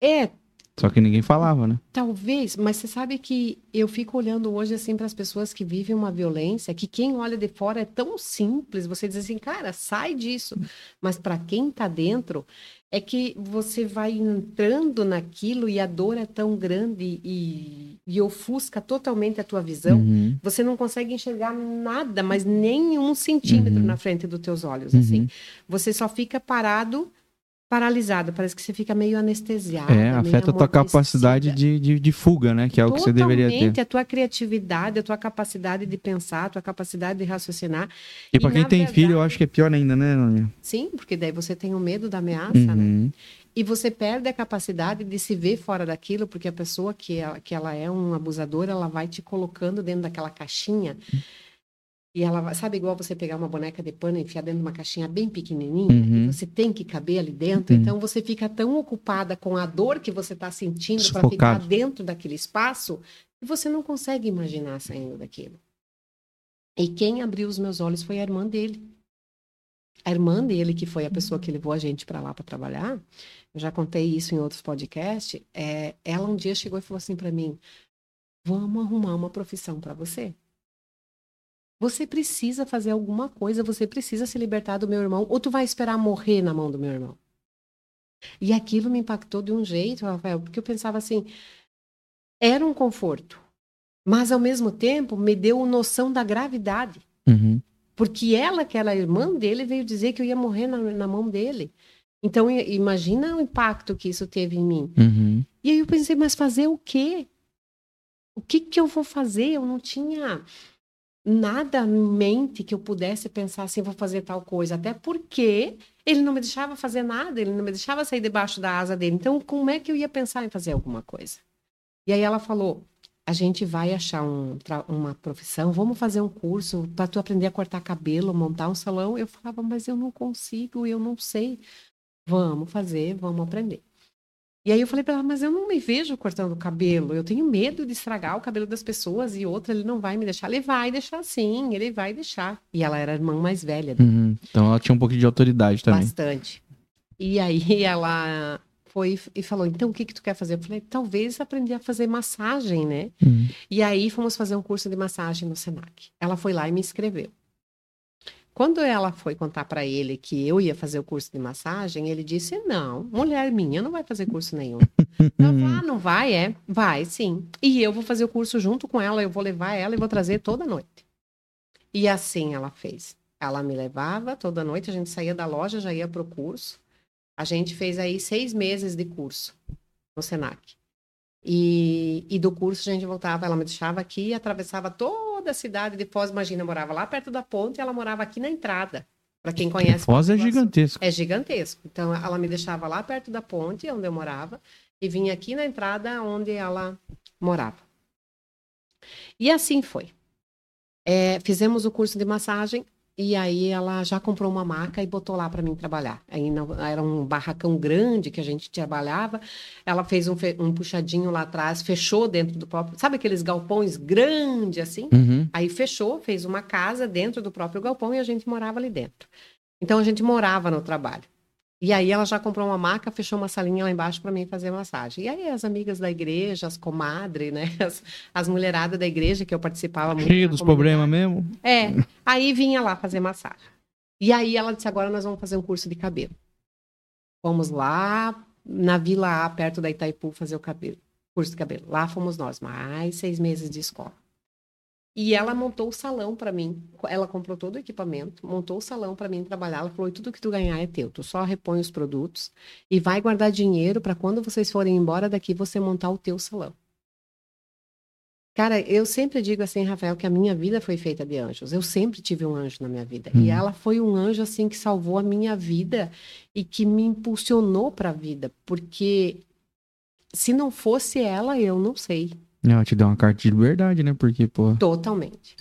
É, Só que ninguém falava, né? Talvez, mas você sabe que eu fico olhando hoje assim para as pessoas que vivem uma violência, que quem olha de fora é tão simples, você diz assim, cara, sai disso. Mas para quem está dentro, é que você vai entrando naquilo e a dor é tão grande e, e ofusca totalmente a tua visão. Uhum. Você não consegue enxergar nada, mas nem um centímetro Uhum. na frente dos teus olhos, Uhum. assim. Você só fica parado, paralisado. Parece que você fica meio anestesiado. É, afeta a tua capacidade de, de, de fuga, né? Que é o que você deveria ter. A tua criatividade, a tua capacidade de pensar, a tua capacidade de raciocinar. E pra E, quem tem verdade- filho, eu acho que é pior ainda, né, Noninha? Sim, porque daí você tem o medo da ameaça, né? Uhum. E você perde a capacidade de se ver fora daquilo, porque a pessoa que ela, que ela é um abusador, ela vai te colocando dentro daquela caixinha. E ela vai, sabe, igual você pegar uma boneca de pano e enfiar dentro de uma caixinha bem pequenininha, Uhum. você tem que caber ali dentro. Uhum. Então você fica tão ocupada com a dor que você está sentindo para ficar dentro daquele espaço, que você não consegue imaginar saindo daquilo. E quem abriu os meus olhos foi a irmã dele. A irmã dele, que foi a pessoa que levou a gente para lá para trabalhar, eu já contei isso em outros podcasts. É, ela um dia chegou e falou assim para mim: Vamos arrumar uma profissão para você. Você precisa fazer alguma coisa, você precisa se libertar do meu irmão, ou tu vai esperar morrer na mão do meu irmão. E aquilo me impactou de um jeito, Rafael, porque eu pensava assim: era um conforto, mas ao mesmo tempo me deu noção da gravidade. Uhum. Porque ela, que era a irmã dele, veio dizer que eu ia morrer na, na mão dele. Então, imagina o impacto que isso teve em mim. Uhum. E aí eu pensei, mas fazer o quê? O que que eu vou fazer? Eu não tinha nada em mente que eu pudesse pensar assim, vou fazer tal coisa. Até porque ele não me deixava fazer nada, ele não me deixava sair debaixo da asa dele. Então, como é que eu ia pensar em fazer alguma coisa? E aí ela falou, a gente vai achar um uma profissão, vamos fazer um curso para tu aprender a cortar cabelo, montar um salão. Eu falava, mas eu não consigo, eu não sei. Vamos fazer, vamos aprender. E aí eu falei para ela, mas eu não me vejo cortando o cabelo, eu tenho medo de estragar o cabelo das pessoas e outra, ele não vai me deixar. Ele vai deixar sim, ele vai deixar. E ela era a irmã mais velha. Uhum. Então ela tinha um pouquinho de autoridade também. Bastante. E aí ela foi e falou: então o que, que tu quer fazer? Eu falei: talvez aprender a fazer massagem, né? Uhum. E aí fomos fazer um curso de massagem no Senac. Ela foi lá e me inscreveu. Quando ela foi contar para ele que eu ia fazer o curso de massagem, ele disse: Não, mulher minha não vai fazer curso nenhum. Ela falou: Ah, não vai? É? Vai, sim. E eu vou fazer o curso junto com ela, eu vou levar ela e vou trazer toda noite. E assim ela fez. Ela me levava toda noite, a gente saía da loja, já ia pro curso. A gente fez aí seis meses de curso no Senac. E, e do curso a gente voltava, ela me deixava aqui atravessava toda a cidade de Foz. Imagina, eu morava lá perto da ponte e ela morava aqui na entrada. Para quem conhece. Foz é gigantesco. É gigantesco. Então ela me deixava lá perto da ponte, onde eu morava, e vinha aqui na entrada onde ela morava. E assim foi. É, fizemos o curso de massagem. E aí ela já comprou uma maca e botou lá para mim trabalhar. Aí não, era um barracão grande que a gente trabalhava. Ela fez um, um, puxadinho lá atrás, fechou dentro do próprio. Sabe aqueles galpões grandes assim? Uhum. Aí fechou, fez uma casa dentro do próprio galpão e a gente morava ali dentro. Então a gente morava no trabalho. E aí ela já comprou uma maca, fechou uma salinha lá embaixo para mim fazer massagem. E aí as amigas da igreja, as comadres, né? As, as mulheradas da igreja que eu participava muito. Cheio dos problemas mesmo. É. Aí vinha lá fazer massagem. E aí ela disse: agora nós vamos fazer um curso de cabelo. Fomos lá na Vila A, perto da Itaipu, fazer o cabelo, curso de cabelo. Lá fomos nós, mais seis meses de escola. E ela montou o salão para mim. Ela comprou todo o equipamento, montou o salão para mim trabalhar. Ela falou: tudo que tu ganhar é teu. Tu só repõe os produtos e vai guardar dinheiro para quando vocês forem embora daqui você montar o teu salão. Cara, eu sempre digo assim, Rafael, que a minha vida foi feita de anjos. Eu sempre tive um anjo na minha vida. Hum. E ela foi um anjo assim que salvou a minha vida e que me impulsionou para a vida, porque se não fosse ela, eu não sei. Ela te deu uma carta de liberdade, né? Porque, pô. Totalmente.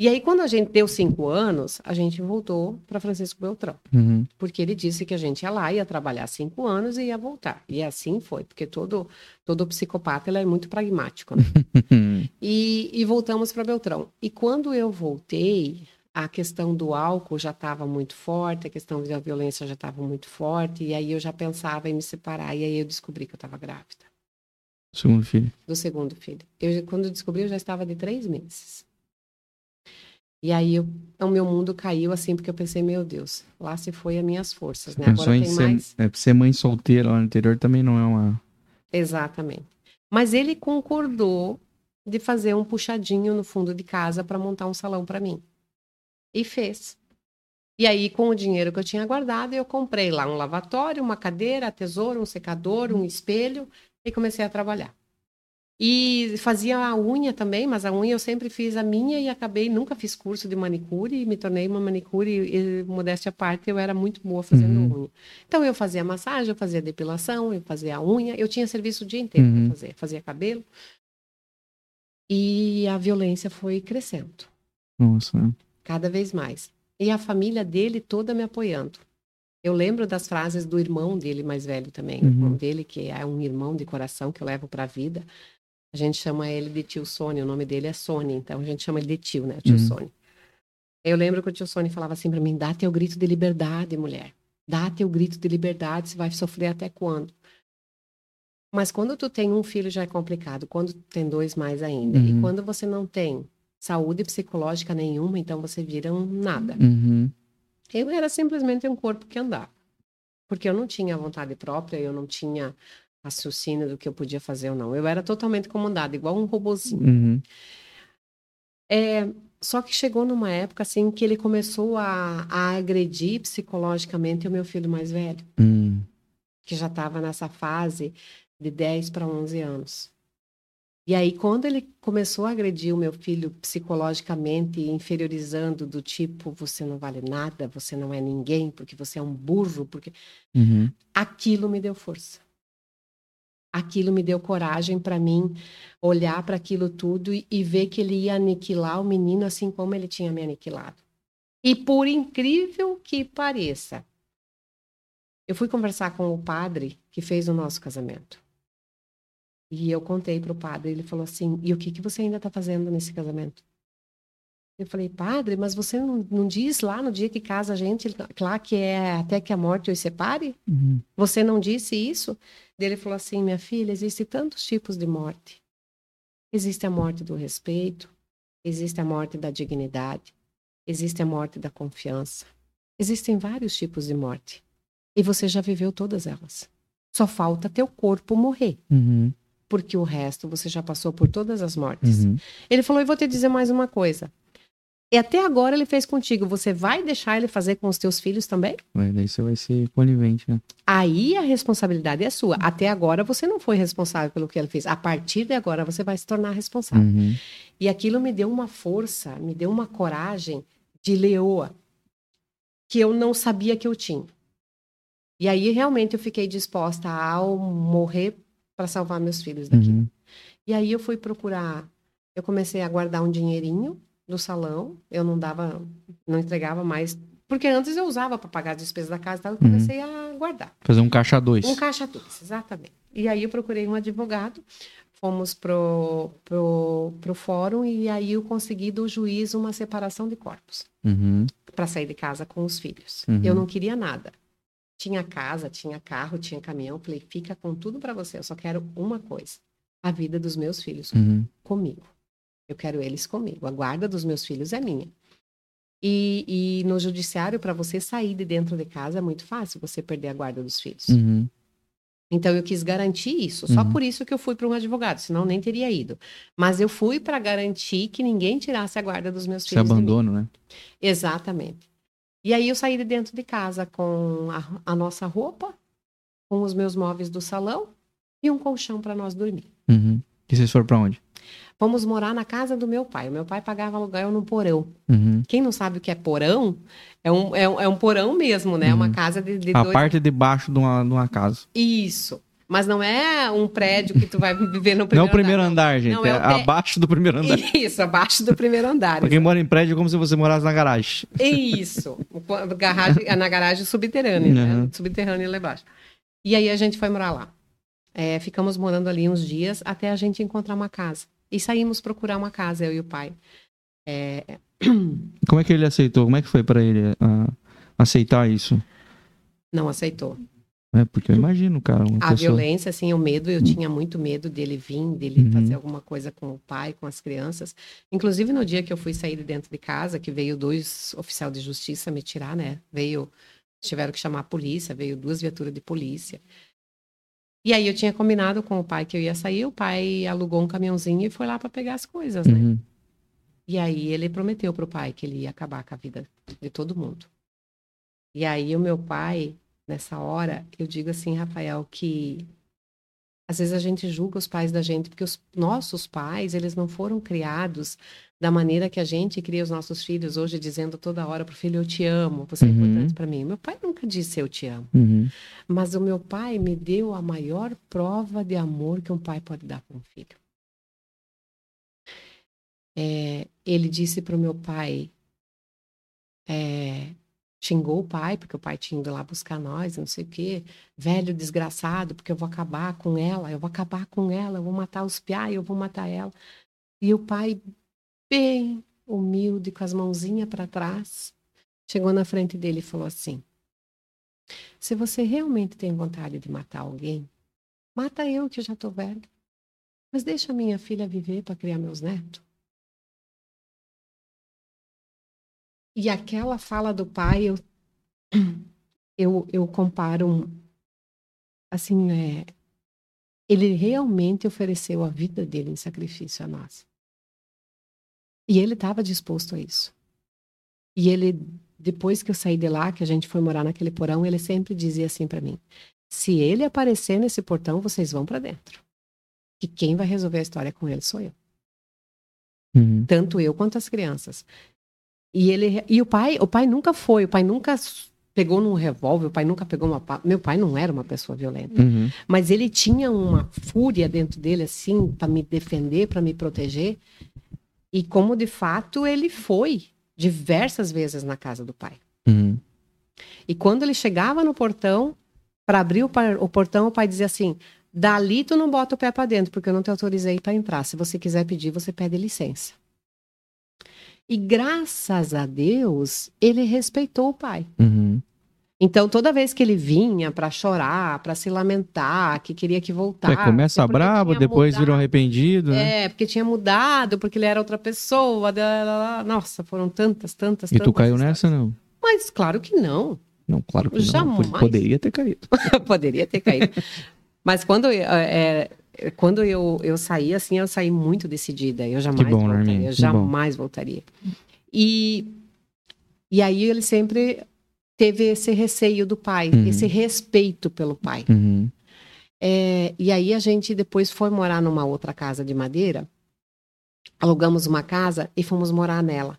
E aí, quando a gente deu cinco anos, a gente voltou para Francisco Beltrão. Uhum. Porque ele disse que a gente ia lá, ia trabalhar cinco anos e ia voltar. E assim foi, porque todo, todo psicopata ele é muito pragmático. Né? e, e voltamos para Beltrão. E quando eu voltei, a questão do álcool já estava muito forte, a questão da violência já estava muito forte. E aí eu já pensava em me separar. E aí eu descobri que eu estava grávida. Segundo filho. Do segundo filho. Eu, quando eu descobri, eu já estava de três meses. E aí eu, o meu mundo caiu assim, porque eu pensei, meu Deus, lá se foi as minhas forças, né? Agora tem ser, mais. É, ser mãe solteira lá no interior também não é uma. Exatamente. Mas ele concordou de fazer um puxadinho no fundo de casa para montar um salão para mim. E fez. E aí, com o dinheiro que eu tinha guardado, eu comprei lá um lavatório, uma cadeira, tesoura, um secador, um espelho, e comecei a trabalhar. E fazia a unha também, mas a unha eu sempre fiz a minha e acabei, nunca fiz curso de manicure e me tornei uma manicure e, modéstia à parte, eu era muito boa fazendo uhum. unha. Então eu fazia massagem, eu fazia depilação, eu fazia a unha, eu tinha serviço o dia inteiro uhum. para fazer, fazia cabelo. E a violência foi crescendo. Nossa. Cada vez mais. E a família dele toda me apoiando. Eu lembro das frases do irmão dele mais velho também, uhum. o irmão dele, que é um irmão de coração que eu levo para a vida. A gente chama ele de tio Sônia, o nome dele é Sônia, então a gente chama ele de tio, né? Tio uhum. Sônia. Eu lembro que o tio Sônia falava assim para mim: dá teu grito de liberdade, mulher. Dá teu grito de liberdade, você vai sofrer até quando? Mas quando tu tem um filho já é complicado, quando tem dois mais ainda. Uhum. E quando você não tem saúde psicológica nenhuma, então você vira um nada. Uhum. Eu era simplesmente um corpo que andava. Porque eu não tinha vontade própria, eu não tinha raciocínio do que eu podia fazer ou não. Eu era totalmente comandada, igual um robozinho. Uhum. É, só que chegou numa época assim que ele começou a, a agredir psicologicamente o meu filho mais velho, uhum. que já estava nessa fase de 10 para 11 anos. E aí, quando ele começou a agredir o meu filho psicologicamente, inferiorizando, do tipo, você não vale nada, você não é ninguém, porque você é um burro, porque. Uhum. Aquilo me deu força. Aquilo me deu coragem para mim olhar para aquilo tudo e, e ver que ele ia aniquilar o menino assim como ele tinha me aniquilado. E por incrível que pareça, eu fui conversar com o padre que fez o nosso casamento. E eu contei para o padre, ele falou assim: e o que, que você ainda está fazendo nesse casamento? Eu falei, padre, mas você não, não, diz lá no dia que casa a gente, lá que é até que a morte os separe? Uhum. Você não disse isso? Ele falou assim: minha filha, existem tantos tipos de morte. Existe a morte do respeito, existe a morte da dignidade, existe a morte da confiança. Existem vários tipos de morte. E você já viveu todas elas. Só falta teu corpo morrer. Uhum porque o resto você já passou por todas as mortes. Uhum. Ele falou: e vou te dizer mais uma coisa. E até agora ele fez contigo. Você vai deixar ele fazer com os teus filhos também? Ué, daí você vai ser conivente, né? Aí a responsabilidade é sua. Até agora você não foi responsável pelo que ele fez. A partir de agora você vai se tornar responsável. Uhum. E aquilo me deu uma força, me deu uma coragem de leoa que eu não sabia que eu tinha. E aí realmente eu fiquei disposta ao morrer para salvar meus filhos daqui. Uhum. E aí eu fui procurar, eu comecei a guardar um dinheirinho do salão, eu não dava, não entregava mais. Porque antes eu usava para pagar as despesas da casa e tal, eu Uhum. comecei a guardar. Fazer um caixa dois. Um caixa dois, exatamente. E aí eu procurei um advogado, fomos pro, pro, pro fórum e aí eu consegui do juiz uma separação de corpos Uhum. para sair de casa com os filhos. Uhum. Eu não queria nada. Tinha casa, tinha carro, tinha caminhão. Falei, fica com tudo para você. Eu só quero uma coisa: a vida dos meus filhos Uhum. comigo. Eu quero eles comigo. A guarda dos meus filhos é minha. E, e no judiciário, para você sair de dentro de casa, é muito fácil você perder a guarda dos filhos. Uhum. Então eu quis garantir isso. Só Uhum. por isso que eu fui para um advogado, senão nem teria ido. Mas eu fui para garantir que ninguém tirasse a guarda dos meus Esse filhos. mim. abandono, né? Exatamente. E aí eu saí de dentro de casa com a, a nossa roupa, com os meus móveis do salão e um colchão para nós dormir. Uhum. E vocês foram pra onde? Fomos morar na casa do meu pai. O meu pai pagava aluguel no porão. Uhum. Quem não sabe o que é porão, é um, é um, é um porão mesmo, né? Uma Uhum. casa de, de A dois... parte de baixo de uma, de uma casa. Isso. Mas não é um prédio que tu vai viver no não é primeiro o primeiro andar. andar, gente. Não, é é o pré- abaixo do primeiro andar. Isso, abaixo do primeiro andar. Pra quem mora em prédio é como se você morasse na garagem. Isso. O- Garagem, na garagem subterrânea, né? Uhum. Subterrânea lá embaixo. E aí a gente foi morar lá. É, ficamos morando ali uns dias até a gente encontrar uma casa. E saímos procurar uma casa, eu e o pai. É, Como é que ele aceitou? Como é que foi pra ele ah, aceitar isso? não aceitou. É, porque eu imagino, cara, A pessoa... violência, assim, o medo, eu tinha muito medo dele vir, dele Uhum. fazer alguma coisa com o pai, com as crianças. Inclusive, no dia que eu fui sair de dentro de casa, que veio dois oficiais de justiça me tirar, né? Veio, tiveram que chamar a polícia, veio duas viaturas de polícia. E aí eu tinha combinado com o pai que eu ia sair, o pai alugou um caminhãozinho e foi lá para pegar as coisas, né? Uhum. E aí ele prometeu pro pai que ele ia acabar com a vida de todo mundo. E aí o meu pai, nessa hora, eu digo assim, Rafael, que às vezes a gente julga os pais da gente, porque os nossos pais, eles não foram criados da maneira que a gente cria os nossos filhos hoje, dizendo toda hora pro filho, eu te amo, você é Uhum. importante para mim. Meu pai nunca disse eu te amo. Uhum. Mas o meu pai me deu a maior prova de amor que um pai pode dar para um filho. É, ele disse para o meu pai, é, xingou o pai, porque o pai tinha ido lá buscar nós, não sei o quê, velho desgraçado, porque eu vou acabar com ela, eu vou acabar com ela, eu vou matar os piá, eu vou matar ela. E o pai, bem humilde, com as mãozinhas para trás, chegou na frente dele e falou assim: se você realmente tem vontade de matar alguém, mata eu que já tô velho. Mas deixa minha filha viver para criar meus netos. E aquela fala do pai, eu, eu, eu comparo assim, é, ele realmente ofereceu a vida dele em sacrifício a nós. E ele estava disposto a isso. E ele, depois que eu saí de lá, que a gente foi morar naquele porão, ele sempre dizia assim para mim: se ele aparecer nesse portão, vocês vão para dentro. Que quem vai resolver a história com ele sou eu. Uhum. Tanto eu quanto as crianças. E ele e o pai, o pai nunca foi, o pai nunca pegou num revólver, o pai nunca pegou uma meu pai não era uma pessoa violenta, Uhum. mas ele tinha uma fúria dentro dele assim para me defender, para me proteger. E como de fato ele foi diversas vezes na casa do pai. Uhum. E quando ele chegava no portão, para abrir o, par- o portão, o pai dizia assim: dali tu não bota o pé para dentro, porque eu não te autorizei para entrar. Se você quiser pedir, você pede licença. E graças a Deus, ele respeitou o pai. Uhum. Então, toda vez que ele vinha para chorar, para se lamentar, que queria que voltasse. É, começa tinha depois mudado, vira um arrependido, né? É, porque tinha mudado, porque ele era outra pessoa. da- da- da- Nossa, foram tantas, tantas, E tu tantas caiu histórias. nessa, não? Mas claro que não. Não, claro que não. Jamais. Poderia ter caído. Poderia ter caído. Mas quando, é, é, quando eu, eu saí, assim, eu saí muito decidida. Eu jamais bom, voltaria. Norminha, Eu que jamais voltaria. E, e aí ele sempre teve esse receio do pai, Uhum. esse respeito pelo pai. Uhum. É, e aí a gente depois foi morar numa outra casa de madeira. Alugamos uma casa e fomos morar nela.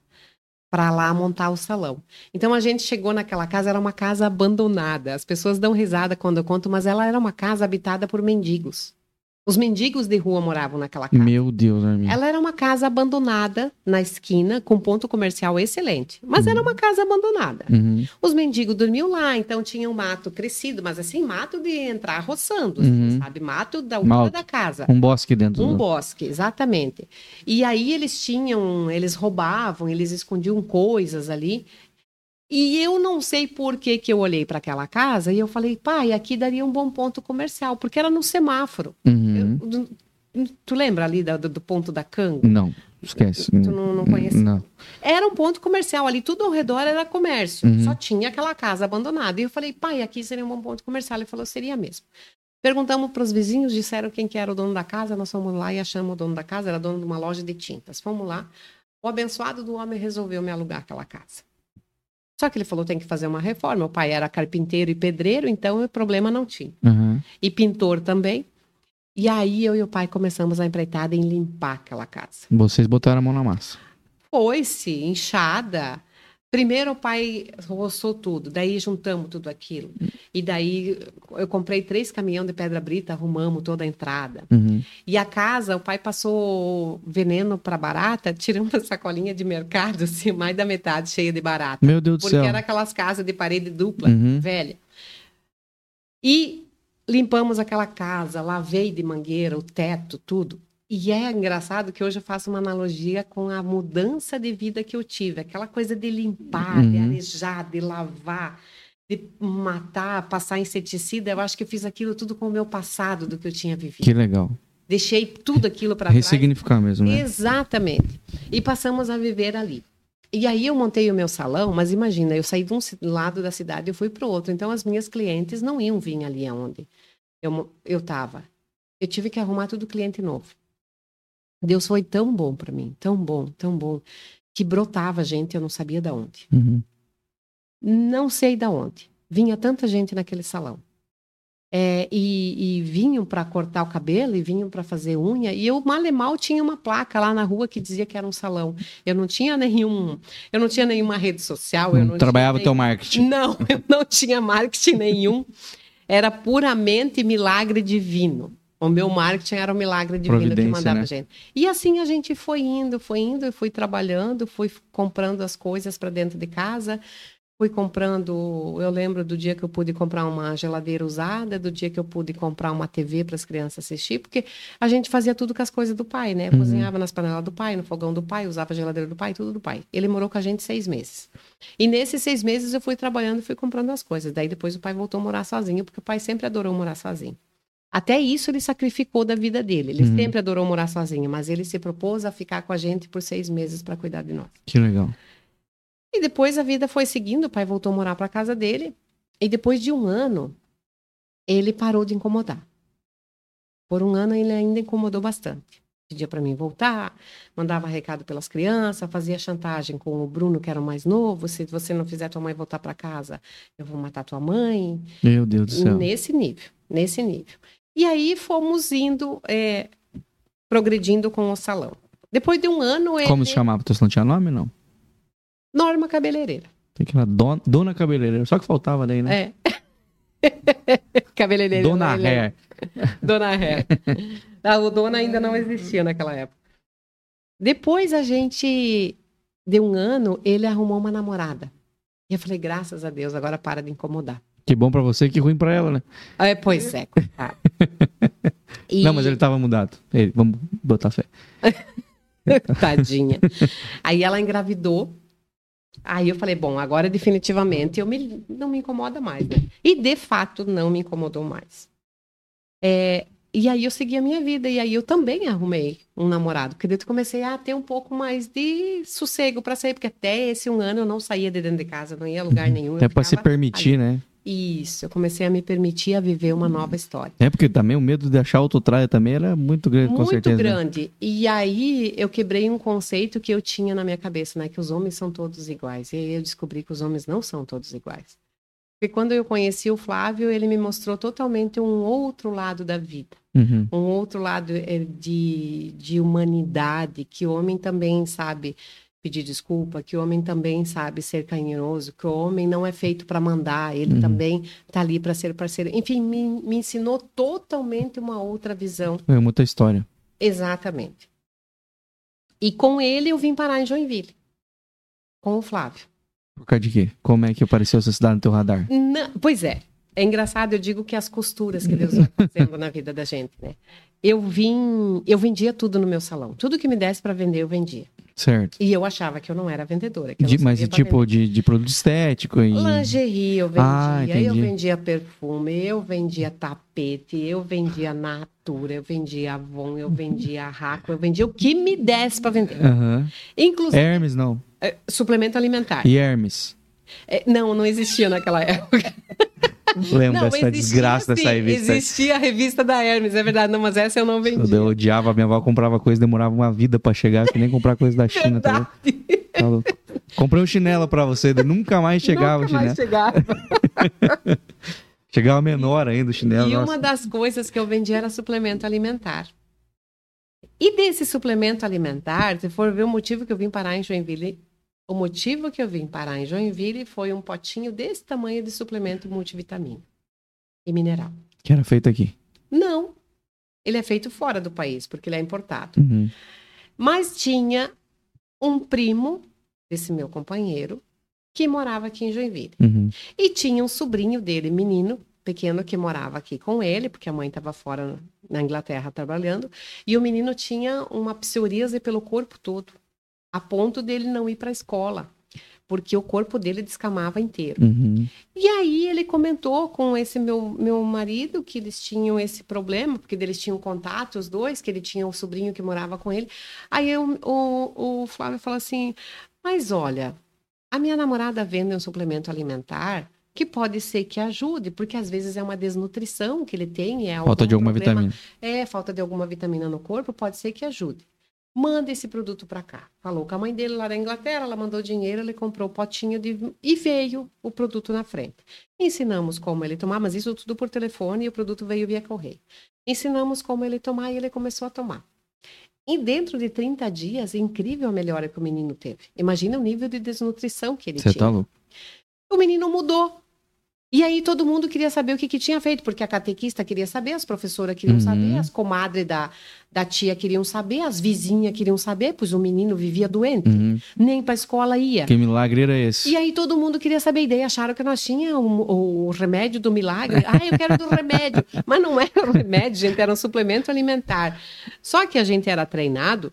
Para lá montar o salão. Então a gente chegou naquela casa, era uma casa abandonada. As pessoas dão risada quando eu conto, mas ela era uma casa habitada por mendigos. Os mendigos de rua moravam naquela casa. Meu Deus, Arminha. Ela era uma casa abandonada na esquina, com ponto comercial excelente. Mas era uma casa abandonada. Uhum. Os mendigos dormiam lá, então tinha um mato crescido, mas assim, mato de entrar roçando, assim, Uhum. sabe? Mato da altura da casa. Um bosque dentro Um do... bosque, exatamente. E aí eles tinham, eles roubavam, eles escondiam coisas ali. E eu não sei por que, que eu olhei para aquela casa e eu falei, pai, aqui daria um bom ponto comercial, porque era no semáforo. Uhum. Eu- tu lembra ali do, do ponto da Cango? Não, esquece. Tu não- não conhece? Não. Era um ponto comercial ali, tudo ao redor era comércio. Uhum. Só tinha aquela casa abandonada. E eu falei, pai, aqui seria um bom ponto comercial. Ele falou, seria mesmo. Perguntamos para os vizinhos, disseram quem que era o dono da casa. Nós fomos lá e achamos o dono da casa, era dono de uma loja de tintas. Fomos lá. O abençoado do homem resolveu me alugar aquela casa. Só que ele falou tem que fazer uma reforma. O pai era carpinteiro e pedreiro, então o problema não tinha. Uhum. E pintor também. E aí eu e o pai começamos a empreitada em limpar aquela casa. Vocês botaram a mão na massa. Foi-se, inchada. Primeiro o pai roçou tudo, daí juntamos tudo aquilo. E daí eu comprei três caminhões de pedra brita, arrumamos toda a entrada. Uhum. E a casa, o pai passou veneno para barata, tirando a sacolinha de mercado, assim, mais da metade cheia de barata. Meu Deus do Porque céu. era aquelas casas de parede dupla, Uhum. velha. E limpamos aquela casa, lavei de mangueira o teto, tudo. E é engraçado que hoje eu faço uma analogia com a mudança de vida que eu tive. Aquela coisa de limpar, de Uhum. arejar, de lavar, de matar, passar inseticida. Eu acho que eu fiz aquilo tudo com o meu passado do que eu tinha vivido. Que legal. Deixei tudo aquilo para trás. Ressignificar mesmo, né? Exatamente. E passamos a viver ali. E aí eu montei o meu salão, mas imagina, eu saí de um lado da cidade e fui para o outro. Então as minhas clientes não iam vir ali aonde eu eu estava. Eu tive que arrumar tudo cliente novo. Deus foi tão bom para mim, tão bom, tão bom, que brotava gente, eu não sabia da onde. Uhum. Não sei da onde. Vinha tanta gente naquele salão. É, e, e vinham para cortar o cabelo e vinham para fazer unha. E eu, mal e mal, tinha uma placa lá na rua que dizia que era um salão. Eu não tinha nenhum. Eu não tinha nenhuma rede social. eu Não trabalhava tinha teu marketing. Não, eu não tinha marketing nenhum. Era puramente milagre divino. O meu marketing era um milagre divino que mandava né? gente. E assim a gente foi indo, foi indo, eu fui trabalhando, fui comprando as coisas para dentro de casa, fui comprando. Eu lembro do dia que eu pude comprar uma geladeira usada, do dia que eu pude comprar uma TV para as crianças assistir, porque a gente fazia tudo com as coisas do pai, né? Uhum. Cozinhava nas panelas do pai, no fogão do pai, usava a geladeira do pai, tudo do pai. Ele morou com a gente seis meses. E nesses seis meses eu fui trabalhando e fui comprando as coisas. Daí depois o pai voltou a morar sozinho, porque o pai sempre adorou morar sozinho. Até isso ele sacrificou da vida dele. Ele Uhum. sempre adorou morar sozinho, mas ele se propôs a ficar com a gente por seis meses para cuidar de nós. Que legal. E depois a vida foi seguindo, o pai voltou a morar para casa dele. E depois de um ano, ele parou de incomodar. Por um ano ele ainda incomodou bastante. Pedia para mim voltar, mandava recado pelas crianças, fazia chantagem com o Bruno, que era o mais novo. Se você não fizer tua mãe voltar para casa, eu vou matar tua mãe. Meu Deus do céu. Nesse nível, nesse nível. E aí fomos indo, é, progredindo com o salão. Depois de um ano, ele... Como se chamava? Tu não tinha nome, não? Norma Cabeleireira. Tem lá, dona, dona cabeleireira. Só que faltava daí, né? É. Cabeleireira. Dona ele é- Hair. Dona Hair. Ah, o dona ainda não existia naquela época. Depois a gente, de um ano, ele arrumou uma namorada. E eu falei, graças a Deus, agora para de incomodar. Que bom pra você, que ruim pra ela, né? É, pois é, coitado. E- Não, mas ele tava mudado. Ele, vamos botar fé. Tadinha. Aí ela engravidou. Aí eu falei, bom, agora definitivamente eu me, não me incomoda mais, né? E de fato não me incomodou mais. É, e aí eu segui a minha vida. E aí eu também arrumei um namorado. Porque daí eu comecei a ter um pouco mais de sossego para sair. Porque até esse um ano eu não saía de dentro de casa, não ia a lugar nenhum. eu Até pra se permitir, né? Isso, eu comecei a me permitir a viver uma nova história. É porque também o medo de achar outro traia também era muito grande, com muito certeza. né? grande. E aí eu quebrei um conceito que eu tinha na minha cabeça, né? Que os homens são todos iguais. E aí eu descobri que os homens não são todos iguais. Porque quando eu conheci o Flávio, ele me mostrou totalmente um outro lado da vida. Uhum. Um outro lado eh, de, de humanidade, que o homem também, sabe, pedir desculpa, que o homem também sabe ser carinhoso, que o homem não é feito para mandar, ele Uhum. também tá ali para ser parceiro. Enfim, me, me ensinou totalmente uma outra visão. É muita história. Exatamente. E com ele eu vim parar em Joinville, com o Flávio. Por causa de quê? Como é que apareceu essa cidade no teu radar? Não, pois é. É engraçado, eu digo que as costuras que Deus vai fazendo na vida da gente, né? Eu vim, eu vendia tudo no meu salão. Tudo que me desse para vender, eu vendia. Certo. E eu achava que eu não era vendedora. De- não mas tipo de, de produto estético e. Lingerie eu vendia, Ah, eu vendia perfume, eu vendia tapete, eu vendia Natura, eu vendia Avon, eu vendia Raco, eu vendia o que me desse para vender. Aham. Inclusive Hermes, não. eh, suplemento alimentar. E Hermes. Eh, não, não existia naquela época. Lembra Não, dessa desgraça sim, dessa revista? Existia a revista da Hermes, é verdade, não, mas essa eu não vendia. Eu odiava, minha avó comprava coisa, demorava uma vida pra chegar, que nem comprar coisa da China, tá louco? Tá? Comprei um chinelo pra você, nunca mais chegava Nunca o mais chinelo. chegava. Chegava menor ainda o chinelo. E nossa. uma das coisas que eu vendia era suplemento alimentar. E desse suplemento alimentar, se for ver o motivo que eu vim parar em Joinville, o motivo que eu vim parar em Joinville foi um potinho desse tamanho de suplemento multivitamina e mineral. Que era feito aqui. Não, ele é feito fora do país, porque ele é importado. Uhum. Mas tinha um primo desse meu companheiro que morava aqui em Joinville. Uhum. E tinha um sobrinho dele, menino, pequeno, que morava aqui com ele, porque a mãe estava fora na Inglaterra trabalhando. E o menino tinha uma psoríase pelo corpo todo, a ponto dele não ir para a escola, porque o corpo dele descamava inteiro. Uhum. E aí ele comentou com esse meu, meu marido que eles tinham esse problema, porque eles tinham contato, os dois, que ele tinha um sobrinho que morava com ele. Aí eu- o, o Flávio falou assim: Mas olha, a minha namorada vende um suplemento alimentar que pode ser que ajude, porque às vezes é uma desnutrição que ele tem. É Falta de alguma problema vitamina. é, falta de alguma vitamina no corpo, pode ser que ajude. Manda esse produto para cá. Falou com a mãe dele lá da Inglaterra, ela mandou dinheiro, ele comprou o potinho de... e veio o produto na frente. Ensinamos como ele tomar, mas isso tudo por telefone e o produto veio via correio. Ensinamos como ele tomar e ele começou a tomar. E dentro de 30 dias, é incrível a melhora que o menino teve. Imagina o nível de desnutrição que ele Você tinha tá louco. o menino mudou. E aí todo mundo queria saber o que, que tinha feito, porque a catequista queria saber, as professoras queriam Uhum. saber, as comadres da, da tia queriam saber, as vizinhas queriam saber, pois o menino vivia doente, Uhum. nem para a escola ia. Que milagre era esse? E aí todo mundo queria saber, e daí acharam que nós tínhamos o, o remédio do milagre. Ah, eu quero do remédio. Mas não era o remédio, gente, era um suplemento alimentar. Só que a gente era treinado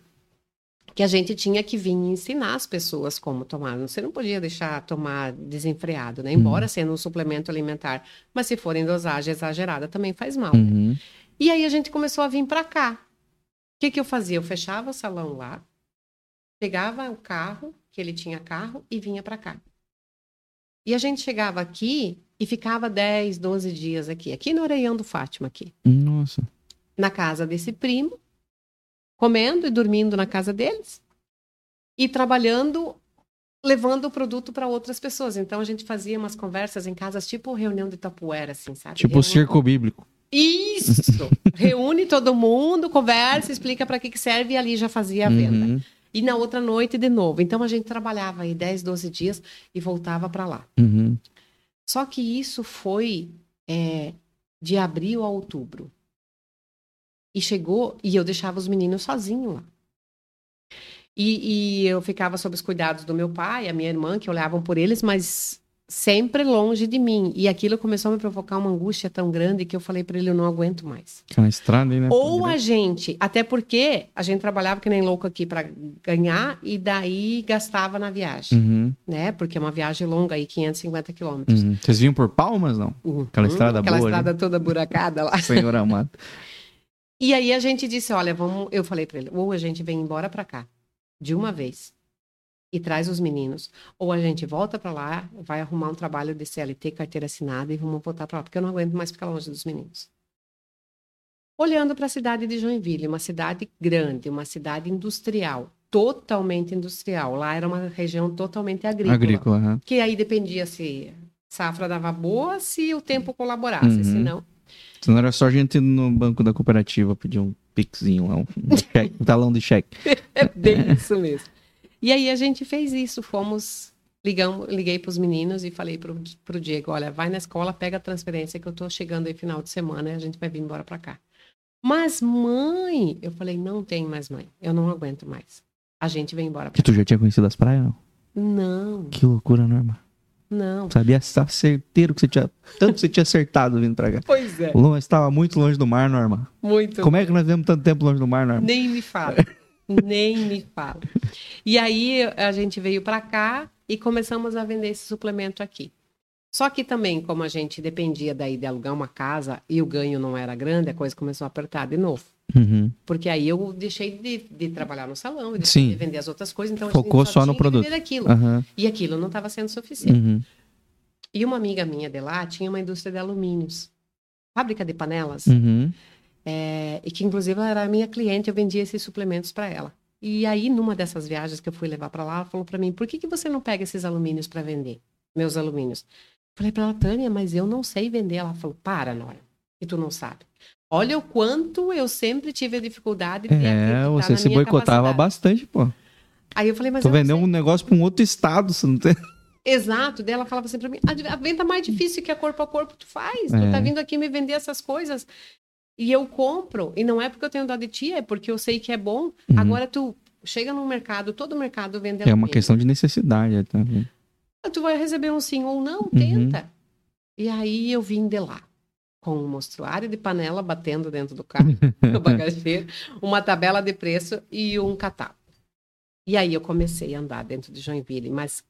que a gente tinha que vir ensinar as pessoas como tomar. Você não podia deixar tomar desenfreado, né? Embora sendo um suplemento alimentar. Mas se for em dosagem exagerada, também faz mal. Uhum. E aí a gente começou a vir para cá. O que, que eu fazia? Eu fechava o salão lá, pegava o carro, que ele tinha carro, e vinha para cá. E a gente chegava aqui e ficava 10, 12 dias aqui, aqui no Areião do Fátima, aqui, Nossa. na casa desse primo, comendo e dormindo na casa deles, e trabalhando, levando o produto para outras pessoas. Então a gente fazia umas conversas em casas, tipo reunião de Tapuera, assim, sabe? Tipo circo bíblico. isso! Reúne todo mundo, conversa, explica para que, que serve e ali já fazia a venda. Uhum. E na outra noite de novo. Então a gente trabalhava aí 10, 12 dias e voltava para lá. Uhum. Só que isso foi é, de abril a outubro. E chegou, e eu deixava os meninos sozinhos lá. E, e eu ficava sob os cuidados do meu pai, a minha irmã, que olhavam por eles, mas sempre longe de mim. E aquilo começou a me provocar uma angústia tão grande que eu falei para ele: eu não aguento mais. Aquela estrada aí, né? Ou a gente, até porque a gente trabalhava que nem louco aqui para ganhar e daí gastava na viagem, Uhum. né? Porque é uma viagem longa aí, 550 quilômetros. Uhum. Vocês vinham por Palmas, não? Uhum. Aquela estrada Aquela boa ali. estrada toda buracada lá. Senhor amado. E aí a gente disse, olha, vamos, eu falei para ele, ou a gente vem embora para cá de uma vez e traz os meninos, ou a gente volta para lá, vai arrumar um trabalho de CLT, carteira assinada e vamos voltar para lá, porque eu não aguento mais ficar longe dos meninos. Olhando para a cidade de Joinville, uma cidade grande, uma cidade industrial, totalmente industrial. Lá era uma região totalmente agrícola. Agrícola, aham. Que aí dependia se safra dava boa, se o tempo colaborasse, Uhum. senão Senão era só a gente ir no banco da cooperativa pedir um pixinho lá, um, cheque, um talão de cheque. É bem isso mesmo. E aí a gente fez isso, fomos ligamos, liguei para os meninos e falei para o Diego, olha, vai na escola, pega a transferência que eu estou chegando aí final de semana e a gente vai vir embora para cá. Mas mãe, eu falei, não tem mais mãe, eu não aguento mais. A gente vem embora. Que tu já tinha conhecido as praias, não? Não. Que loucura, Norma. Não. Sabia estava certeiro que você tinha. Tanto que você tinha acertado vindo pra cá. Pois é. Longe, estava muito longe do mar, Norma. Muito. Como é que nós vemos tanto tempo longe do mar, Norma? Nem me fala. Nem me fala. E aí a gente veio para cá e começamos a vender esse suplemento aqui. Só que também, como a gente dependia daí de alugar uma casa e o ganho não era grande, a coisa começou a apertar de novo. Uhum. Porque aí eu deixei de, de trabalhar no salão, Sim. de vender as outras coisas, então Focou a gente só só no produto. Aham. E aquilo não estava sendo suficiente. Uhum. E uma amiga minha de lá tinha uma indústria de alumínios, fábrica de panelas, Uhum. é, e que inclusive ela era minha cliente, eu vendia esses suplementos para ela. E aí, numa dessas viagens que eu fui levar para lá, ela falou para mim: por que, que você não pega esses alumínios para vender? Meus alumínios. Falei para ela, Tânia, mas eu não sei vender. Ela falou: para, Nora, que tu não sabe. Olha o quanto eu sempre tive a dificuldade de É, você se boicotava capacidade. bastante, pô. Aí eu falei, mas Tu vendeu sei. um negócio pra um outro estado, você não tem. Exato, dela falava assim pra mim, a a venda mais difícil que é corpo a corpo tu faz, tu É. tá vindo aqui me vender essas coisas e eu compro, e não é porque eu tenho dó de ti, é porque eu sei que é bom, Uhum. agora tu chega num mercado, todo mercado vende É uma alumínio. questão de necessidade. é, tá? Tu vai receber um sim ou não, Uhum. tenta. E aí eu vim de lá, com um mostruário de panela batendo dentro do carro, no bagageiro, uma tabela de preço e um catálogo. E aí eu comecei a andar dentro de Joinville, mas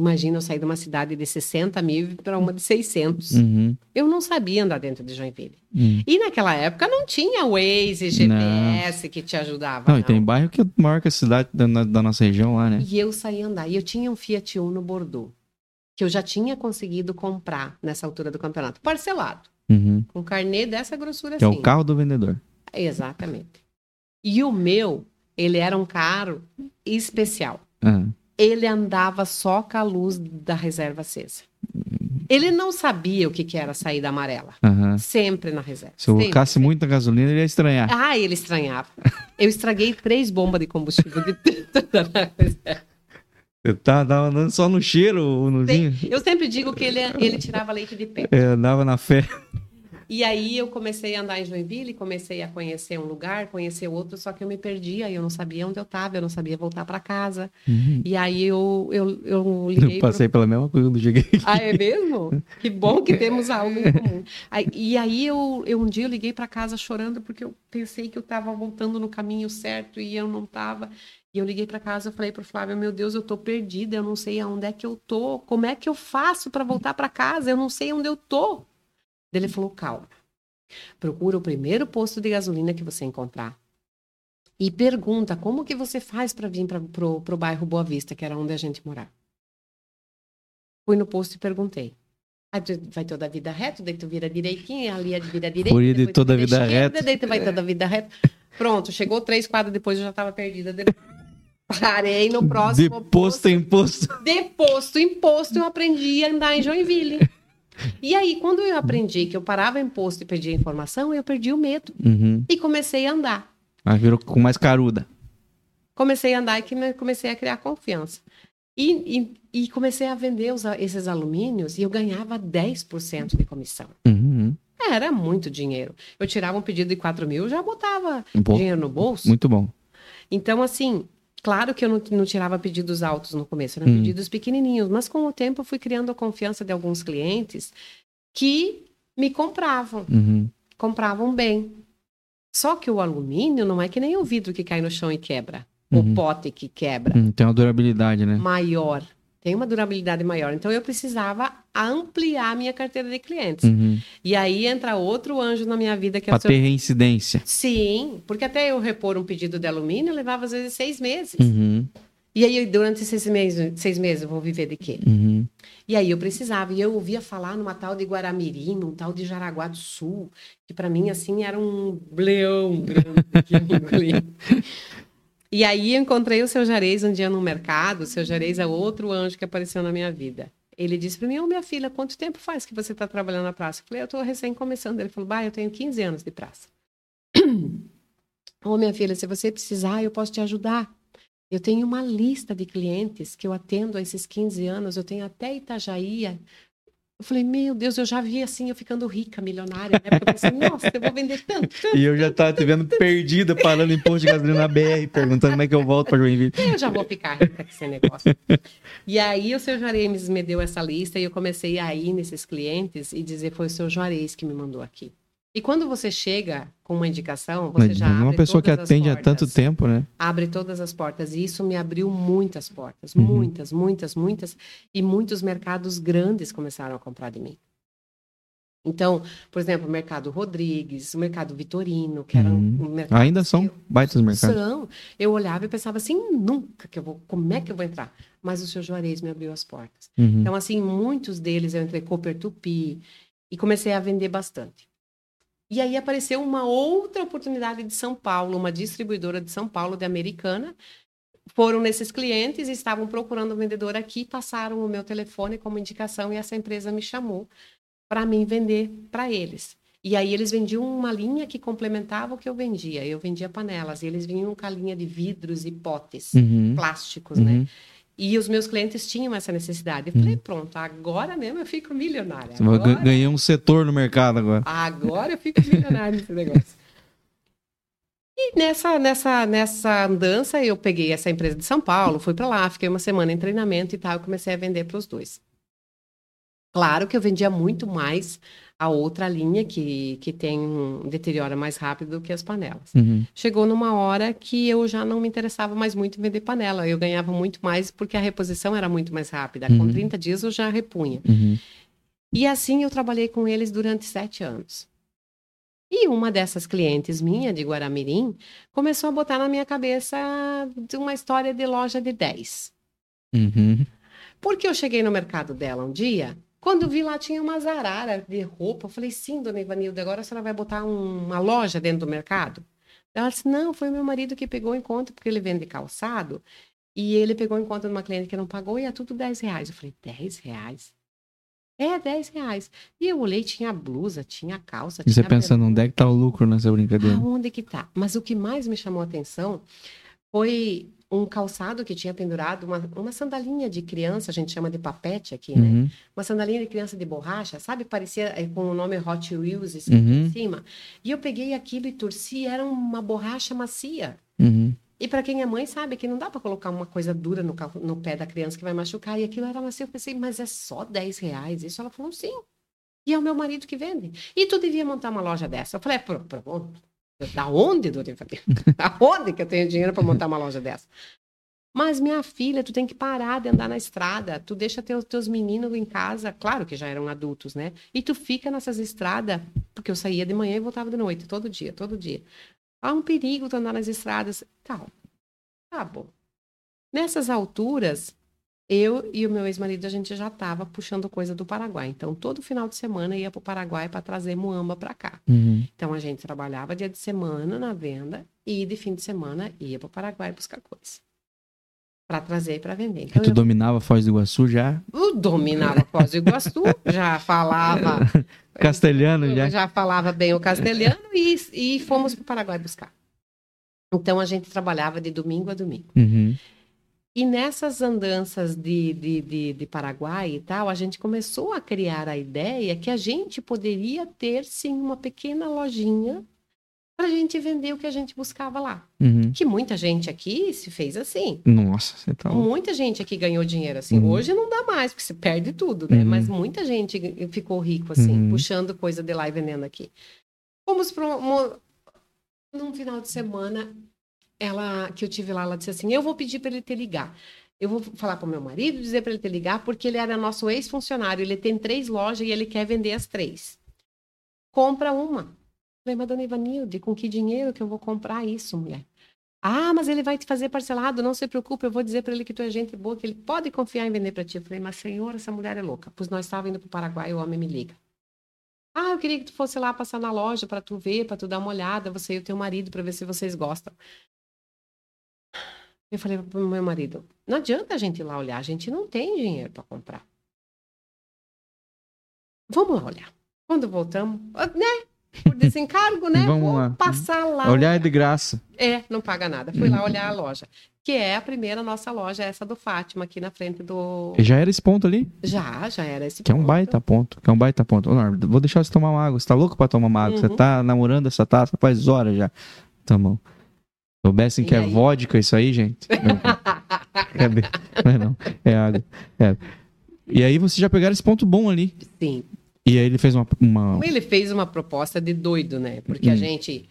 imagina eu sair de uma cidade de 60 mil para uma de 600. Uhum. Eu não sabia andar dentro de Joinville. Uhum. E naquela época não tinha Waze, GPS que te ajudava. Não, Não, e tem bairro que é maior que a cidade da, da nossa região lá, né? E eu saí andar. E eu tinha um Fiat Uno Bordeaux, que eu já tinha conseguido comprar nessa altura do campeonato, parcelado, Uhum. com carnê dessa grossura Que é assim. o carro do vendedor. Exatamente. E o meu, ele era um carro especial. Ah, Ele andava só com a luz da reserva acesa. Ele não sabia o que, que era a saída amarela. aham. Sempre na reserva. Se eu colocasse muita gasolina, ele ia estranhar. Ah, ele estranhava. Eu estraguei três bombas de combustível de tanta na reserva. Eu tava, tava andando só no cheiro, o nozinho. Eu sempre digo que ele, ele tirava leite de pé. É, andava na fé. E aí eu comecei a andar em Joinville, comecei a conhecer um lugar, conhecer outro, só que eu me perdia, eu não sabia onde eu estava, eu não sabia voltar para casa. Uhum. E aí eu, eu, eu liguei Eu passei pela mesma coisa quando cheguei aqui. Ah, é mesmo? Que bom que temos algo em comum. Aí- e aí eu, eu um dia eu liguei para casa chorando porque eu pensei que eu estava voltando no caminho certo e eu não estava. E eu liguei para casa e falei para o Flávio, meu Deus, eu tô perdida, eu não sei aonde é que eu tô. Como é que eu faço para voltar para casa? Eu não sei onde eu tô. Ele falou, calma. Procura o primeiro posto de gasolina que você encontrar. E pergunta como que você faz para vir para pro, pro bairro Boa Vista, que era onde a gente morava. Fui no posto e perguntei. Aí tu vai toda a vida reta, daí tu vira direitinho, ali é vira direita. Por de toda a vida esquerda, reta. Daí tu vai toda a vida reta. Pronto, chegou três quadros depois eu já estava perdida. Parei no próximo De posto em posto. de posto em posto, eu aprendi a andar em Joinville. E aí, quando eu aprendi que eu parava em posto e perdia informação, eu perdi o medo. Uhum. E comecei a andar. Mas virou com mais caruda. Comecei a andar e comecei a criar confiança. E, e, e comecei a vender os esses alumínios e eu ganhava 10% de comissão. Uhum. Era muito dinheiro. Eu tirava um pedido de 4 mil, já botava Bom, dinheiro no bolso. muito bom. Então, assim, claro que eu não, não tirava pedidos altos no começo, eram Hum. pedidos pequenininhos, mas com o tempo eu fui criando a confiança de alguns clientes que me compravam, Uhum. compravam bem. Só que o alumínio não é que nem o vidro que cai no chão e quebra, Uhum. o pote que quebra, Hum, tem uma durabilidade, né? maior. Tem uma durabilidade maior. Então eu precisava ampliar a minha carteira de clientes. Uhum. E aí entra outro anjo na minha vida que é o seu ter reincidência. Sim, porque até eu repor um pedido de alumínio levava às vezes seis meses. Uhum. E aí, durante esses meses, seis meses, eu vou viver de quê? Uhum. E aí eu precisava. E eu ouvia falar numa tal de Guaramirim, num tal de Jaraguá do Sul, que para mim, assim, era um leão grande que eu engoli. E aí encontrei o seu Jarez um dia no mercado. O seu Jarez é outro anjo que apareceu na minha vida. Ele disse para mim, ô minha filha, quanto tempo faz que você está trabalhando na praça? Eu falei, eu estou recém começando. Ele falou, bah, eu tenho 15 anos de praça. Ô minha filha, se você precisar, eu posso te ajudar. Eu tenho uma lista de clientes que eu atendo há esses 15 anos, eu tenho até Itajaí. Eu falei, meu Deus, eu já vi assim, eu ficando rica, milionária, né? Porque eu pensei, nossa, eu vou vender tanto, tanto E eu já tava te vendo perdida, parando em posto de gasolina na BR, perguntando como é que eu volto para Joinville. Eu já vou ficar rica com esse negócio. e aí o seu Juarez me deu essa lista e eu comecei a ir nesses clientes e dizer, foi o seu Juarez que me mandou aqui. E quando você chega com uma indicação, você já uma abre pessoa que atende há tanto tempo, né? Abre todas as portas. E isso me abriu muitas portas. Uhum. Muitas, muitas, muitas. E muitos mercados grandes começaram a comprar de mim. Então, por exemplo, o Mercado Rodrigues, o Mercado Vitorino, que era Uhum. um mercado... Ainda são baitas mercados. São. Eu olhava e pensava assim, nunca que eu vou... Como é que eu vou entrar? Mas o seu Juarez me abriu as portas. Uhum. Então, assim, muitos deles eu entrei Cooper Tupi e comecei a vender bastante. E aí apareceu uma outra oportunidade de São Paulo, uma distribuidora de São Paulo, de Americana. Foram nesses clientes estavam procurando um vendedor aqui, passaram o meu telefone como indicação e essa empresa me chamou para mim vender para eles. E aí eles vendiam uma linha que complementava o que eu vendia. Eu vendia panelas e eles vinham com a linha de vidros e potes Uhum. plásticos, né? E os meus clientes tinham essa necessidade. Eu falei, pronto, agora mesmo eu fico milionária. Agora, gan- ganhei um setor no mercado agora. agora eu fico milionária nesse negócio. E nessa, nessa, nessa andança, eu peguei essa empresa de São Paulo, fui para lá, fiquei uma semana em treinamento e tal, eu comecei a vender para os dois. Claro que eu vendia muito mais a outra linha, que, que tem deteriora mais rápido do que as panelas. Uhum. Chegou numa hora que eu já não me interessava mais muito em vender panela. Eu ganhava muito mais porque a reposição era muito mais rápida. Com Uhum. 30 dias eu já repunha. Uhum. E assim eu trabalhei com eles durante sete anos. E uma dessas clientes minha, de Guaramirim, começou a botar na minha cabeça de uma história de loja de 10. Uhum. Porque eu cheguei no mercado dela um dia, quando vi lá tinha uma zarara de roupa. Eu falei, sim, dona Ivanilda, agora a senhora vai botar um- uma loja dentro do mercado? Ela disse, não, foi meu marido que pegou em conta, porque ele vende calçado, e ele pegou em conta de uma cliente que não pagou, e é tudo 10 reais. Eu falei, 10 reais? É, 10 reais. E eu olhei, tinha blusa, tinha calça, E você tinha pensando, onde é que tá o lucro nessa brincadeira? Aonde que tá? Mas o que mais me chamou a atenção foi um calçado que tinha pendurado, uma, uma sandalinha de criança, a gente chama de papete aqui, né? Uhum. Uma sandalinha de criança de borracha, sabe? Parecia eh, com o nome Hot Wheels escrito Uhum. em cima. E eu peguei aquilo e torci, era uma borracha macia. Uhum. E para quem é mãe sabe que não dá para colocar uma coisa dura no, no pé da criança que vai machucar. E aquilo era macio. Eu pensei, mas é só 10 reais? Isso ela falou, sim. E é o meu marido que vende. E tu devia montar uma loja dessa. Eu falei, é, pro, pro, da onde, Dona Ivani? Da onde que eu tenho dinheiro para montar uma loja dessa? Mas, minha filha, tu tem que parar de andar na estrada. Tu deixa teus, teus meninos em casa, claro que já eram adultos, né? E tu fica nessas estradas, porque eu saía de manhã e voltava de noite, todo dia, todo dia. Há um perigo tu andar nas estradas. Tá, tá bom. Nessas alturas, eu e o meu ex-marido, a gente já estava puxando coisa do Paraguai. Então, todo final de semana ia para o Paraguai para trazer muamba para cá. Uhum. Então, a gente trabalhava dia de semana na venda e de fim de semana ia para o Paraguai buscar coisa. Para trazer para vender. E Então, tu eu, dominava Foz do Iguaçu já? eu dominava Foz do Iguaçu, já falava Castelhano já? já falava bem o castelhano e, e fomos para o Paraguai buscar. Então, a gente trabalhava de domingo a domingo. Uhum. E nessas andanças de, de, de, de Paraguai e tal, a gente começou a criar a ideia que a gente poderia ter, sim, uma pequena lojinha para a gente vender o que a gente buscava lá. Uhum. Que muita gente aqui se fez assim. Nossa, você tá louco. Muita gente aqui ganhou dinheiro assim. Uhum. Hoje não dá mais, porque você perde tudo, né? Uhum. Mas muita gente ficou rico assim, Uhum. puxando coisa de lá e vendendo aqui. Fomos para um, num final de semana, ela que eu tive lá, ela disse assim: "Eu vou pedir para ele te ligar. Eu vou falar para o meu marido, dizer para ele te ligar, porque ele era nosso ex-funcionário. Ele tem três lojas e ele quer vender as três. Compra uma. Falei, mas dona Ivanilde, com que dinheiro que eu vou comprar isso, mulher? Ah, mas ele vai te fazer parcelado, não se preocupe, eu vou dizer para ele que tu é gente boa, que ele pode confiar em vender para ti. Eu falei, mas senhor, essa mulher é louca. Pois nós estávamos indo para o Paraguai o homem me liga. Ah, eu queria que tu fosse lá passar na loja para tu ver, para tu dar uma olhada, você e o teu marido, para ver se vocês gostam. Eu falei pro meu marido, não adianta a gente ir lá olhar, a gente não tem dinheiro para comprar. Vamos lá olhar. Quando voltamos, né? por desencargo, né? Vamos Vou lá. passar lá. Olhar é de graça. É, não paga nada. Fui lá olhar a loja. Que é a primeira nossa loja, essa do Fátima, aqui na frente do. E já era esse ponto ali? Já, já era esse Que é um ponto. baita ponto. Que é um baita ponto. Ô, Norma, vou deixar você tomar uma água. Você tá louco pra tomar uma água? Você Uhum. tá namorando essa taça faz horas já. Tá bom. Soubessem que é vodka isso aí, gente. é, não é não. É água. É. E aí vocês já pegaram esse ponto bom ali. Sim. E aí ele fez uma. uma... Ele fez uma proposta de doido, né? Porque Hum. a gente.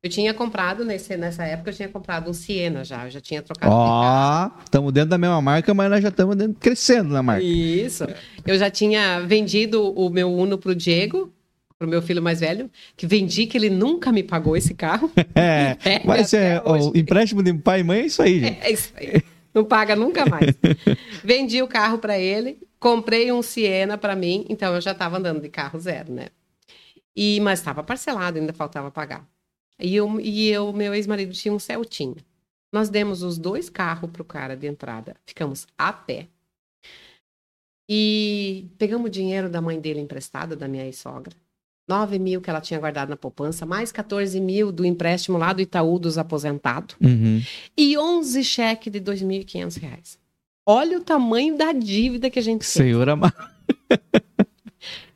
Eu tinha comprado, nesse, nessa época, eu tinha comprado um Siena já. Eu já tinha trocado. Ó, estamos dentro da mesma marca, mas nós já estamos crescendo na marca. Isso. Eu já tinha vendido o meu Uno pro Diego, pro meu filho mais velho, que vendi que ele nunca me pagou esse carro. É, É, mas é, o empréstimo de pai e mãe é isso aí, gente. É isso aí. Não paga nunca mais. Vendi o carro para ele, comprei um Siena para mim, então eu já estava andando de carro zero, né? E mas estava parcelado, ainda faltava pagar. E eu e eu, meu ex-marido tinha um Celtinha. Nós demos os dois carros pro cara de entrada, ficamos a pé. E pegamos o dinheiro da mãe dele emprestado, da minha ex-sogra. 9 mil que ela tinha guardado na poupança, mais 14 mil do empréstimo lá do Itaú dos aposentados Uhum. e 11 cheques de 2.500 reais. Olha o tamanho da dívida que a gente tem. Senhor amado.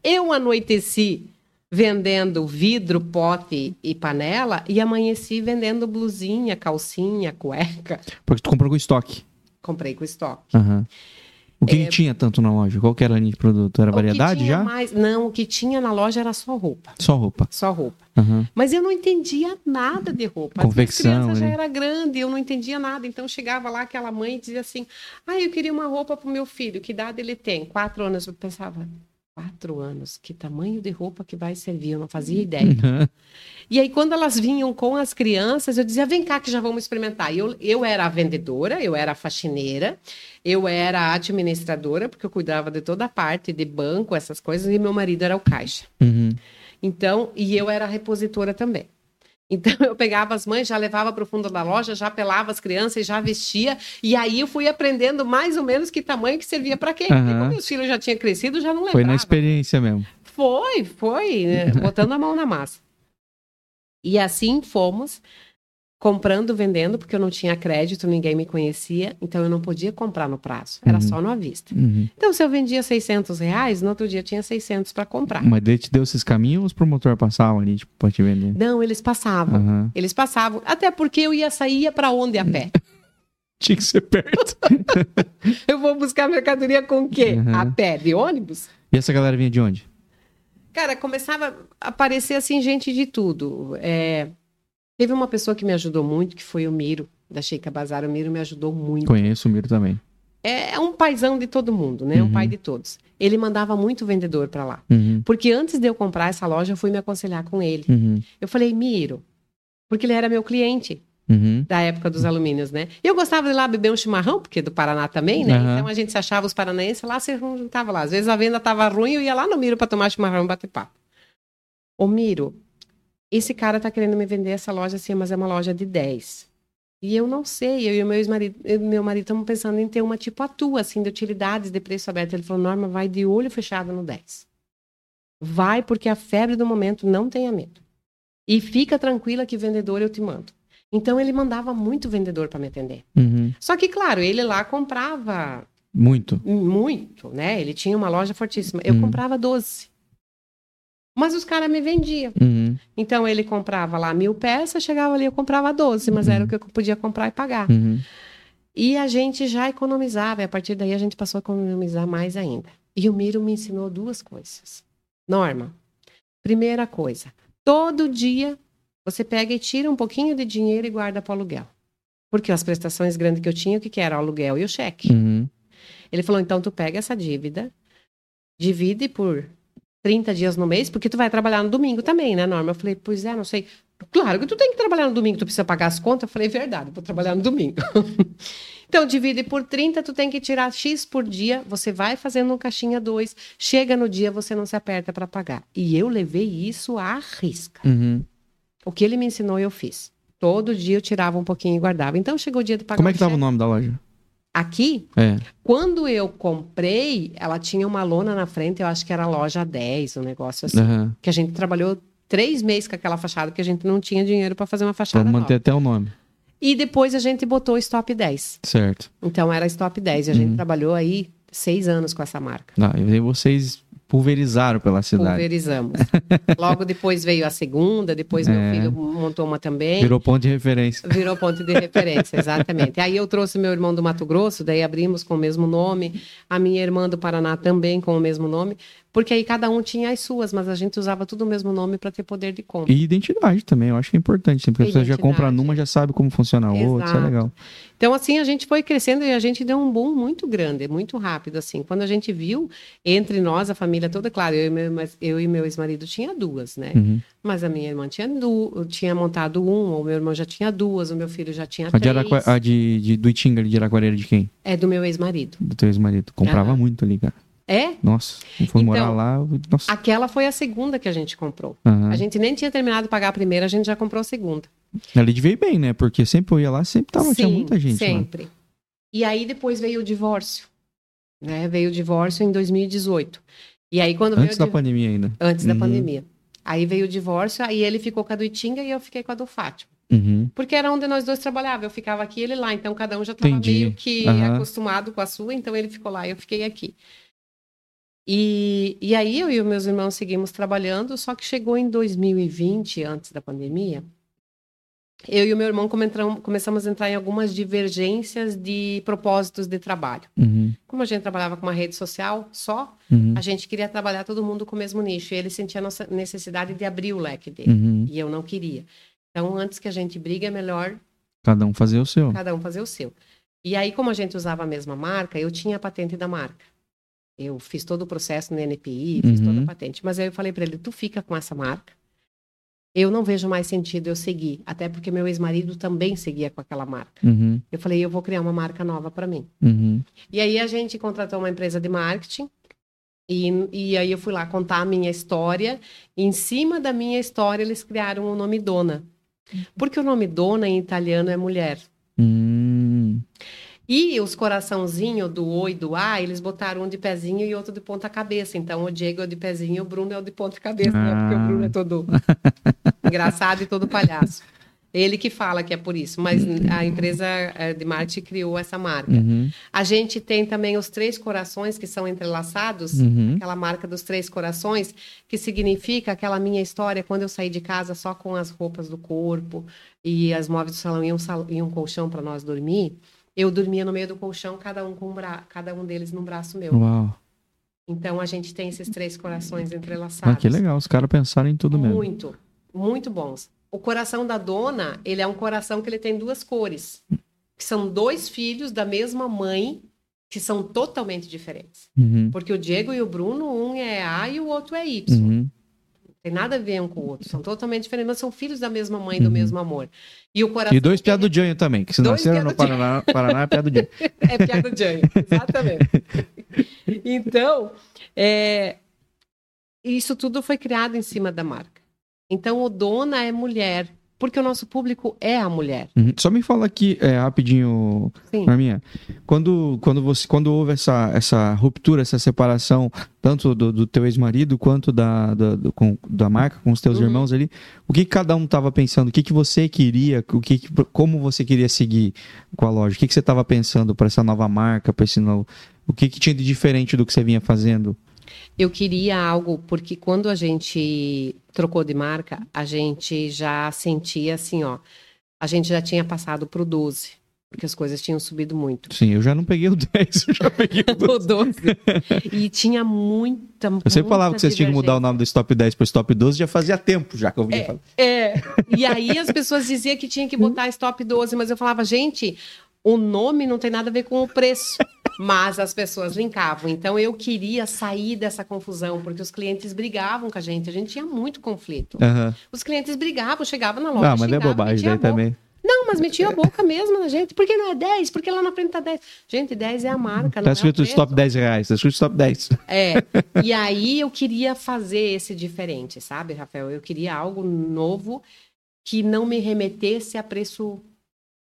Eu anoiteci vendendo vidro, pote e panela e amanheci vendendo blusinha, calcinha, cueca. Porque tu comprou com estoque. Comprei com estoque. Aham. O que, que tinha tanto na loja? Qual que era a linha de produto? Era É. O variedade já? mais- Não, o que tinha na loja era só roupa. Só roupa. Só roupa. Aham. Mas eu não entendia nada de roupa. As minhas Confecção, crianças já era grande, eu não entendia nada. Então chegava lá aquela mãe e dizia assim: Ah, eu queria uma roupa pro meu filho. Que idade ele tem? Quatro anos. Eu pensava, quatro anos, que tamanho de roupa que vai servir? Eu não fazia ideia. Aham. E aí, quando elas vinham com as crianças, eu dizia: vem cá que já vamos experimentar. Eu, eu era a vendedora, eu era a faxineira, eu era a administradora, porque eu cuidava de toda a parte de banco, essas coisas, e meu marido era o caixa. Uhum. Então, e eu era a repositora também. Então, eu pegava as mães, já levava para o fundo da loja, já pelava as crianças e já vestia. E aí eu fui aprendendo mais ou menos que tamanho que servia para quem. Porque Aham. como meus filhos já tinham crescido, já não lembrava. Foi na experiência mesmo. Foi, foi, né? botando a mão na massa. E assim fomos, comprando, vendendo, porque eu não tinha crédito, ninguém me conhecia, então eu não podia comprar no prazo, era Uhum. só no à vista. Uhum. Então, se eu vendia 600 reais, no outro dia tinha 600 para comprar. Mas daí te deu esses caminhos ou os promotores passavam ali, tipo, pra te vender? Não, eles passavam. Aham. Eles passavam, até porque eu ia sair para onde a pé? Tinha que ser perto. Eu vou buscar mercadoria com o quê? Uhum. A pé, de ônibus? e essa galera vinha de onde? Cara, começava a aparecer assim gente de tudo. É, Teve uma pessoa que me ajudou muito, que foi o Miro, da Sheikha Bazar. O Miro me ajudou muito. Conheço o Miro também. É, é um paizão de todo mundo, né? Um Uhum. pai de todos. Ele mandava muito vendedor para lá. Uhum. Porque antes de eu comprar essa loja, eu fui me aconselhar com ele. Uhum. Eu falei, Miro, porque ele era meu cliente. Uhum. da época dos alumínios, né? E eu gostava de ir lá beber um chimarrão, porque é do Paraná também, né? Aham. Então a gente se achava os paranaenses lá, você não juntava lá. Às vezes a venda tava ruim, eu ia lá no Miro para tomar chimarrão e bater papo. Ô Miro, esse cara tá querendo me vender essa loja assim, mas é uma loja de 10. E eu não sei, eu e o meu ex-marido, eu meu marido estamos pensando em ter uma tipo a tua, assim, de utilidades de preço aberto. Ele falou, Norma, vai de olho fechado no 10. Vai, porque a febre do momento não tenha medo. E fica tranquila que vendedor eu te mando. Então ele mandava muito vendedor para me atender. Uhum. Só que, claro, ele lá comprava Muito. muito, né? Ele tinha uma loja fortíssima. Eu Hum. comprava 12. Mas os caras me vendiam. Uhum. Então ele comprava lá mil peças, chegava ali, eu comprava 12, mas era o que eu podia comprar e pagar. Uhum. E a gente já economizava, e a partir daí a gente passou a economizar mais ainda. E o Miro me ensinou duas coisas. Norma, primeira coisa, todo dia você pega e tira um pouquinho de dinheiro e guarda para aluguel. Porque as prestações grandes que eu tinha, o que, que era? O aluguel e o cheque. Uhum. Ele falou, então tu pega essa dívida, divide por 30 dias no mês, porque tu vai trabalhar no domingo também, né, Norma? Eu falei, pois é, não sei. Claro que tu tem que trabalhar no domingo, tu precisa pagar as contas. Eu falei, verdade, vou trabalhar no domingo. então, divide por 30, tu tem que tirar X por dia, você vai fazendo um caixinha 2, chega no dia, você não se aperta para pagar. E eu levei isso à risca. Uhum. O que ele me ensinou, eu fiz. Todo dia eu tirava um pouquinho e guardava. Então, chegou o dia de pagar Como é que tava o nome da loja? Aqui, É. quando eu comprei, ela tinha uma lona na frente, eu acho que era a loja 10, um negócio assim. Aham. Que a gente trabalhou três meses com aquela fachada, porque a gente não tinha dinheiro para fazer uma fachada Pra manter nova. até o nome. E depois a gente botou Stop 10. Certo. Então era Stop 10. E a gente Uhum. trabalhou aí seis anos com essa marca. Ah, e vocês pulverizaram pela cidade. Pulverizamos. Logo depois veio a segunda, depois É. meu filho montou uma também. Virou ponto de referência. Virou ponto de referência, exatamente. Aí eu trouxe meu irmão do Mato Grosso, daí abrimos com o mesmo nome, a minha irmã do Paraná também com o mesmo nome, porque aí cada um tinha as suas, mas a gente usava tudo o mesmo nome para ter poder de compra. E identidade também, eu acho que é importante. Porque você já compra numa, já sabe como funciona a outra, isso é legal. Então, assim, a gente foi crescendo e a gente deu um boom muito grande, muito rápido, assim. Quando a gente viu, entre nós, a família toda, claro, eu e meu, eu e meu ex-marido tinha duas, né? Uhum. Mas a minha irmã tinha, du tinha montado um, o meu irmão já tinha duas, o meu filho já tinha A de, três. Araqua... a de, de do Itinga, de Araquareira, de quem? É do meu ex-marido. Do teu ex-marido. Comprava Aham. muito ali, cara. É? Nossa, eu fui morar Então, lá. Nossa. Aquela foi a segunda que a gente comprou. Aham. A gente nem tinha terminado de pagar a primeira, a gente já comprou a segunda. Ali ir bem, né? Porque sempre eu ia lá, sempre tava, tinha Sim, muita gente lá. sempre. E aí depois veio o divórcio. Né? Veio o divórcio em 2018. E aí quando Antes da veio div- pandemia ainda. Antes da Uhum. pandemia. Aí veio o divórcio, aí ele ficou com a do Itinga e eu fiquei com a do Fátima. Uhum. Porque era onde nós dois trabalhávamos. Eu ficava aqui e ele lá. Então cada um já estava meio que Aham. acostumado com a sua, então ele ficou lá e eu fiquei aqui. E, e aí eu e os meus irmãos seguimos trabalhando, só que chegou em 2020, antes da pandemia, eu e o meu irmão começamos a entrar em algumas divergências de propósitos de trabalho. Uhum. Como a gente trabalhava com uma rede social só, Uhum. a gente queria trabalhar todo mundo com o mesmo nicho. E ele sentia a nossa necessidade de abrir o leque dele. Uhum. E eu não queria. Então, antes que a gente brigue, é melhor Cada um fazer o seu. cada um fazer o seu. E aí, como a gente usava a mesma marca, eu tinha a patente da marca. Eu fiz todo o processo no NPI, fiz Uhum. toda a patente. Mas aí eu falei para ele: tu fica com essa marca. Eu não vejo mais sentido eu seguir. Até porque meu ex-marido também seguia com aquela marca. Uhum. Eu falei: eu vou criar uma marca nova para mim. Uhum. E aí a gente contratou uma empresa de marketing. E, e aí eu fui lá contar a minha história. E em cima da minha história, eles criaram o nome Dona. Porque o nome Dona em italiano é mulher. Hum. E os coraçãozinhos do O e do A, eles botaram um de pezinho e outro de ponta cabeça. Então o Diego é o de pezinho e o Bruno é o de ponta cabeça, né? Porque Ah. o Bruno é todo engraçado e todo palhaço. Ele que fala que é por isso, mas a empresa eh, de marketing criou essa marca. Uhum. A gente tem também os três corações que são entrelaçados, Uhum. aquela marca dos três corações, que significa aquela minha história quando eu saí de casa só com as roupas do corpo e as móveis do salão e um, sal- e um colchão para nós dormir. Eu dormia no meio do colchão, cada um com um bra... cada um deles num braço meu. Uau. Então a gente tem esses três corações entrelaçados. Ah, que legal. Os caras pensaram em tudo mesmo. Muito, muito bons. O coração da dona, ele é um coração que ele tem duas cores, que são dois filhos da mesma mãe, que são totalmente diferentes. Uhum. Porque o Diego e o Bruno, um é A e o outro é Y. Uhum. Tem nada a ver um com o outro. São totalmente diferentes, mas são filhos da mesma mãe, do Uhum. mesmo amor. E o coração E dois piá do Janho também, que se Dois nasceram piá no do. Paraná, Paraná é piá do Janho. É piada de Jânio, exatamente. Então, é, isso tudo foi criado em cima da marca. Então, o dona é mulher, porque o nosso público é a mulher. Uhum. Só me fala aqui, é, rapidinho, Sim. Norminha. Quando, quando, você, quando houve essa, essa ruptura, essa separação, tanto do, do teu ex-marido quanto da, da, do- com- da marca, com os teus Uhum. irmãos ali, o que que cada um estava pensando? O que, que você queria? O que que- como você queria seguir com a loja? O que, que você estava pensando para essa nova marca, para esse novo. O que, que tinha de diferente do que você vinha fazendo? Eu queria algo, porque quando a gente trocou de marca, a gente já sentia assim, ó. A gente já tinha passado pro 12, porque as coisas tinham subido muito. Sim, eu já não peguei o 10, eu já peguei o 12. O 12. E tinha muita. Eu sempre falava que vocês tinham que mudar o nome do Stop 10 para Stop 12, já fazia tempo já que eu vinha falar. É. E aí as pessoas diziam que tinha que botar stop 12, mas eu falava, gente, o nome não tem nada a ver com o preço. Mas as pessoas linkavam. Então eu queria sair dessa confusão, porque os clientes brigavam com a gente. A gente tinha muito conflito. Aham. Os clientes brigavam, chegavam na loja. Ah, mas não é bobagem daí também. Não, mas metia a boca mesmo na gente. Por que não é 10? Porque lá na frente tá 10. Gente, 10 é a marca, não Tá é escrito preço. Stop 10 reais, tá escrito Stop 10. É. E aí eu queria fazer esse diferente, sabe, Rafael? Eu queria algo novo que não me remetesse a preço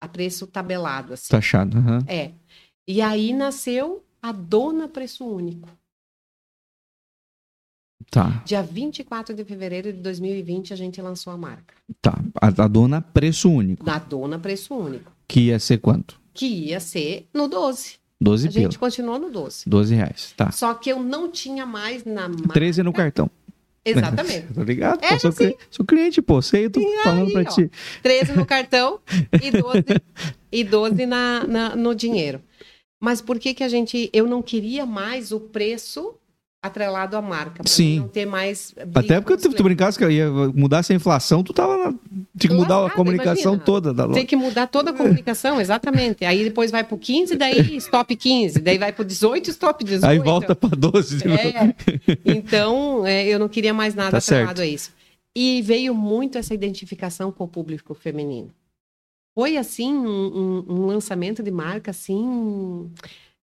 a preço tabelado, assim. Taxado. aham. É. E aí nasceu a dona preço único. Tá, Dia 24 de fevereiro de 2020 a gente lançou a marca. tá. A, a dona preço único. Da dona preço único. Que ia ser quanto? Que ia ser no 12. 12 A pila. gente continuou no 12. 12 reais. Tá. Só que eu não tinha mais na marca. 13 no cartão. Exatamente. Tô ligado? Era pô, sou, assim. cli- sou cliente, pô. Sei, eu tô E falando aí, pra ó. ti. 13 no cartão e 12, e 12 na, na- no dinheiro. Mas por que que a gente... Eu não queria mais o preço atrelado à marca. Pra Sim. não ter mais... Até porque tu, os tu brincasse que ia mudar essa inflação, tu tava na... Tinha que mudar a comunicação imagina. toda da loja. Tem que mudar toda a comunicação, exatamente. Aí depois vai pro 15, daí stop 15. Daí vai pro 18, stop 18. Aí volta pra 12 de. É. Então, é, eu não queria mais nada Tá atrelado certo. a isso. E veio muito essa identificação com o público feminino. Foi, assim, um, um- um lançamento de marca, assim,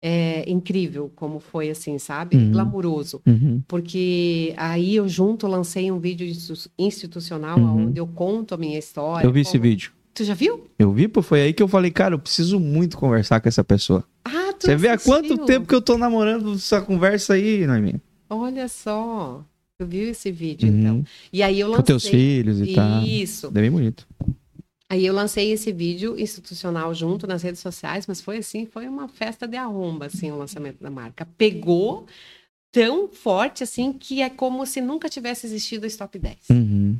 é, incrível, como foi, assim, sabe? Uhum. Glamuroso. Uhum. Porque aí eu junto lancei um vídeo institu- institucional Uhum. onde eu conto a minha história. Eu vi esse como- vídeo. Tu já viu? Eu vi, pô, foi aí que eu falei, cara, eu preciso muito conversar com essa pessoa. Ah, tu Você vê há quanto tempo que eu tô namorando essa conversa aí, Noemi? Olha só. Tu viu esse vídeo, Uhum. então? E aí eu Com lancei... teus filhos e tal. Isso. É bem bonito. Aí eu lancei esse vídeo institucional junto nas redes sociais, mas foi assim, foi uma festa de arromba, assim, o lançamento da marca. Pegou tão forte, assim, que é como se nunca tivesse existido o Stop 10. Uhum.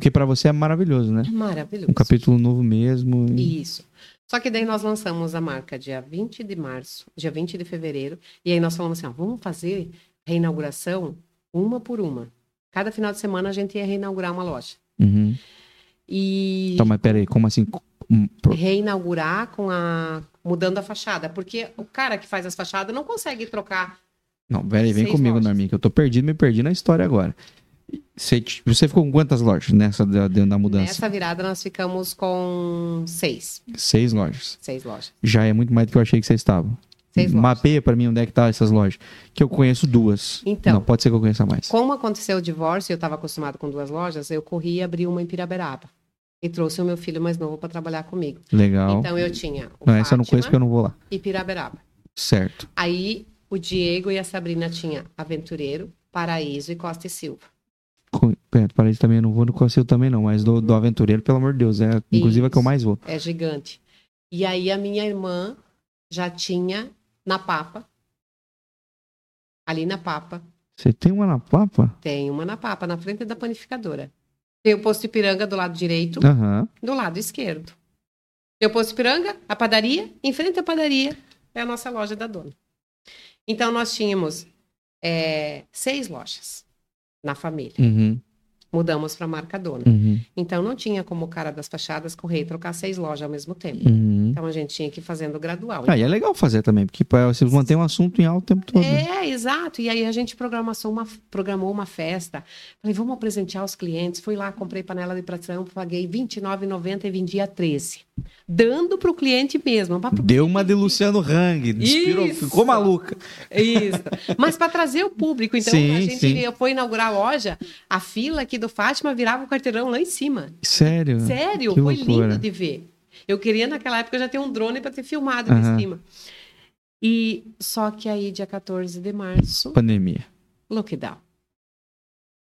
Que pra você é maravilhoso, né? Maravilhoso. Um capítulo novo mesmo. e- Isso. Só que daí nós lançamos a marca dia 20 de março, dia 20 de fevereiro, e aí nós falamos assim, ó, vamos fazer reinauguração uma por uma. Cada final de semana a gente ia reinaugurar uma loja. Uhum. E Então, mas peraí, como assim? Reinaugurar com a mudando a fachada, porque o cara que faz as fachadas não consegue trocar. Não, peraí, vem comigo, lojas. Norminha, que eu tô perdido, me perdi na história agora. Você, você ficou com quantas lojas nessa da, da da mudança? Nessa virada nós ficamos com seis, Seis lojas. seis lojas. Já é muito mais do que eu achei que vocês estavam. Seis lojas. Mapeia pra mim onde é que tá essas lojas. Que eu conheço duas. Então. Não, pode ser que eu conheça mais. Como aconteceu o divórcio, e eu estava acostumado com duas lojas, eu corri e abri uma em Piraberaba. E trouxe o meu filho mais novo para trabalhar comigo. Legal. Então eu tinha o não, essa eu não Fátima conheço porque eu não vou lá. e Piraberaba. Certo. Aí o Diego e a Sabrina tinha Aventureiro, Paraíso e Costa e Silva. Co- É, para isso também eu não vou no Conselho também não, mas do, do Aventureiro, pelo amor de Deus, é inclusive a que eu Isso. mais vou. É gigante. E aí a minha irmã já tinha na Papa. Ali na Papa. Você tem uma na Papa? Tem uma na Papa, na frente da panificadora. Tem o posto Ipiranga do lado direito, Aham. do lado esquerdo. Tem o posto Ipiranga, a padaria, em frente à padaria é a nossa loja da dona. Então nós tínhamos é, seis lojas na família. Uhum. Mudamos para a marca dona. Uhum. Então não tinha como o cara das fachadas correr e trocar seis lojas ao mesmo tempo. Uhum. Então a gente tinha que ir fazendo gradual. Ah, e é legal fazer também, porque você manter um assunto em alto o tempo todo. É, exato. E aí a gente programou uma, programou uma festa. Falei, vamos presentear os clientes. Fui lá, comprei panela de pressão, paguei R$ 29,90 e vendi a 13. Dando para o cliente mesmo. Deu uma de Luciano Hang, inspirou, Isso. ficou maluca. Isso. Mas para trazer o público. Então, Sim, a gente sim. foi inaugurar a loja, a fila aqui do Fátima virava o quarteirão lá em cima. Sério? Sério, Que foi loucura. lindo de ver. Eu queria, naquela época, já ter um drone para ter filmado Aham. de cima. E só que aí, dia 14 de março, Pandemia. lockdown.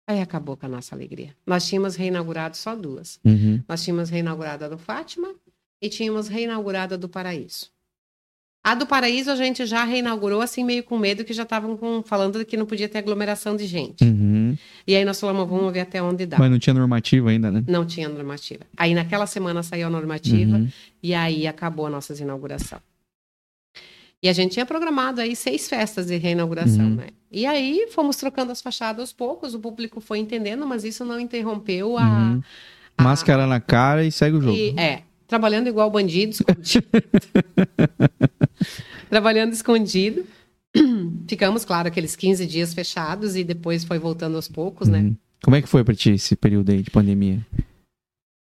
Aí acabou com a nossa alegria. Nós tínhamos reinaugurado só duas. Uhum. Nós tínhamos reinaugurado a do Fátima e tínhamos reinaugurado a do Paraíso. A do Paraíso a gente já reinaugurou assim meio com medo que já estavam falando que não podia ter aglomeração de gente. Uhum. E aí nós falamos, vamos ver até onde dá. Mas não tinha normativa ainda, né? Não tinha normativa. Aí naquela semana saiu a normativa Uhum. e aí acabou a nossa inauguração. E a gente tinha programado aí seis festas de reinauguração, Uhum. né? E aí fomos trocando as fachadas aos poucos, o público foi entendendo, mas isso não interrompeu a. Uhum. Máscara na cara e segue o jogo. E, é, trabalhando igual bandido, escondido. trabalhando escondido. Ficamos, claro, aqueles 15 dias fechados e depois foi voltando aos poucos, né? Uhum. Como é que foi pra ti esse período aí de pandemia?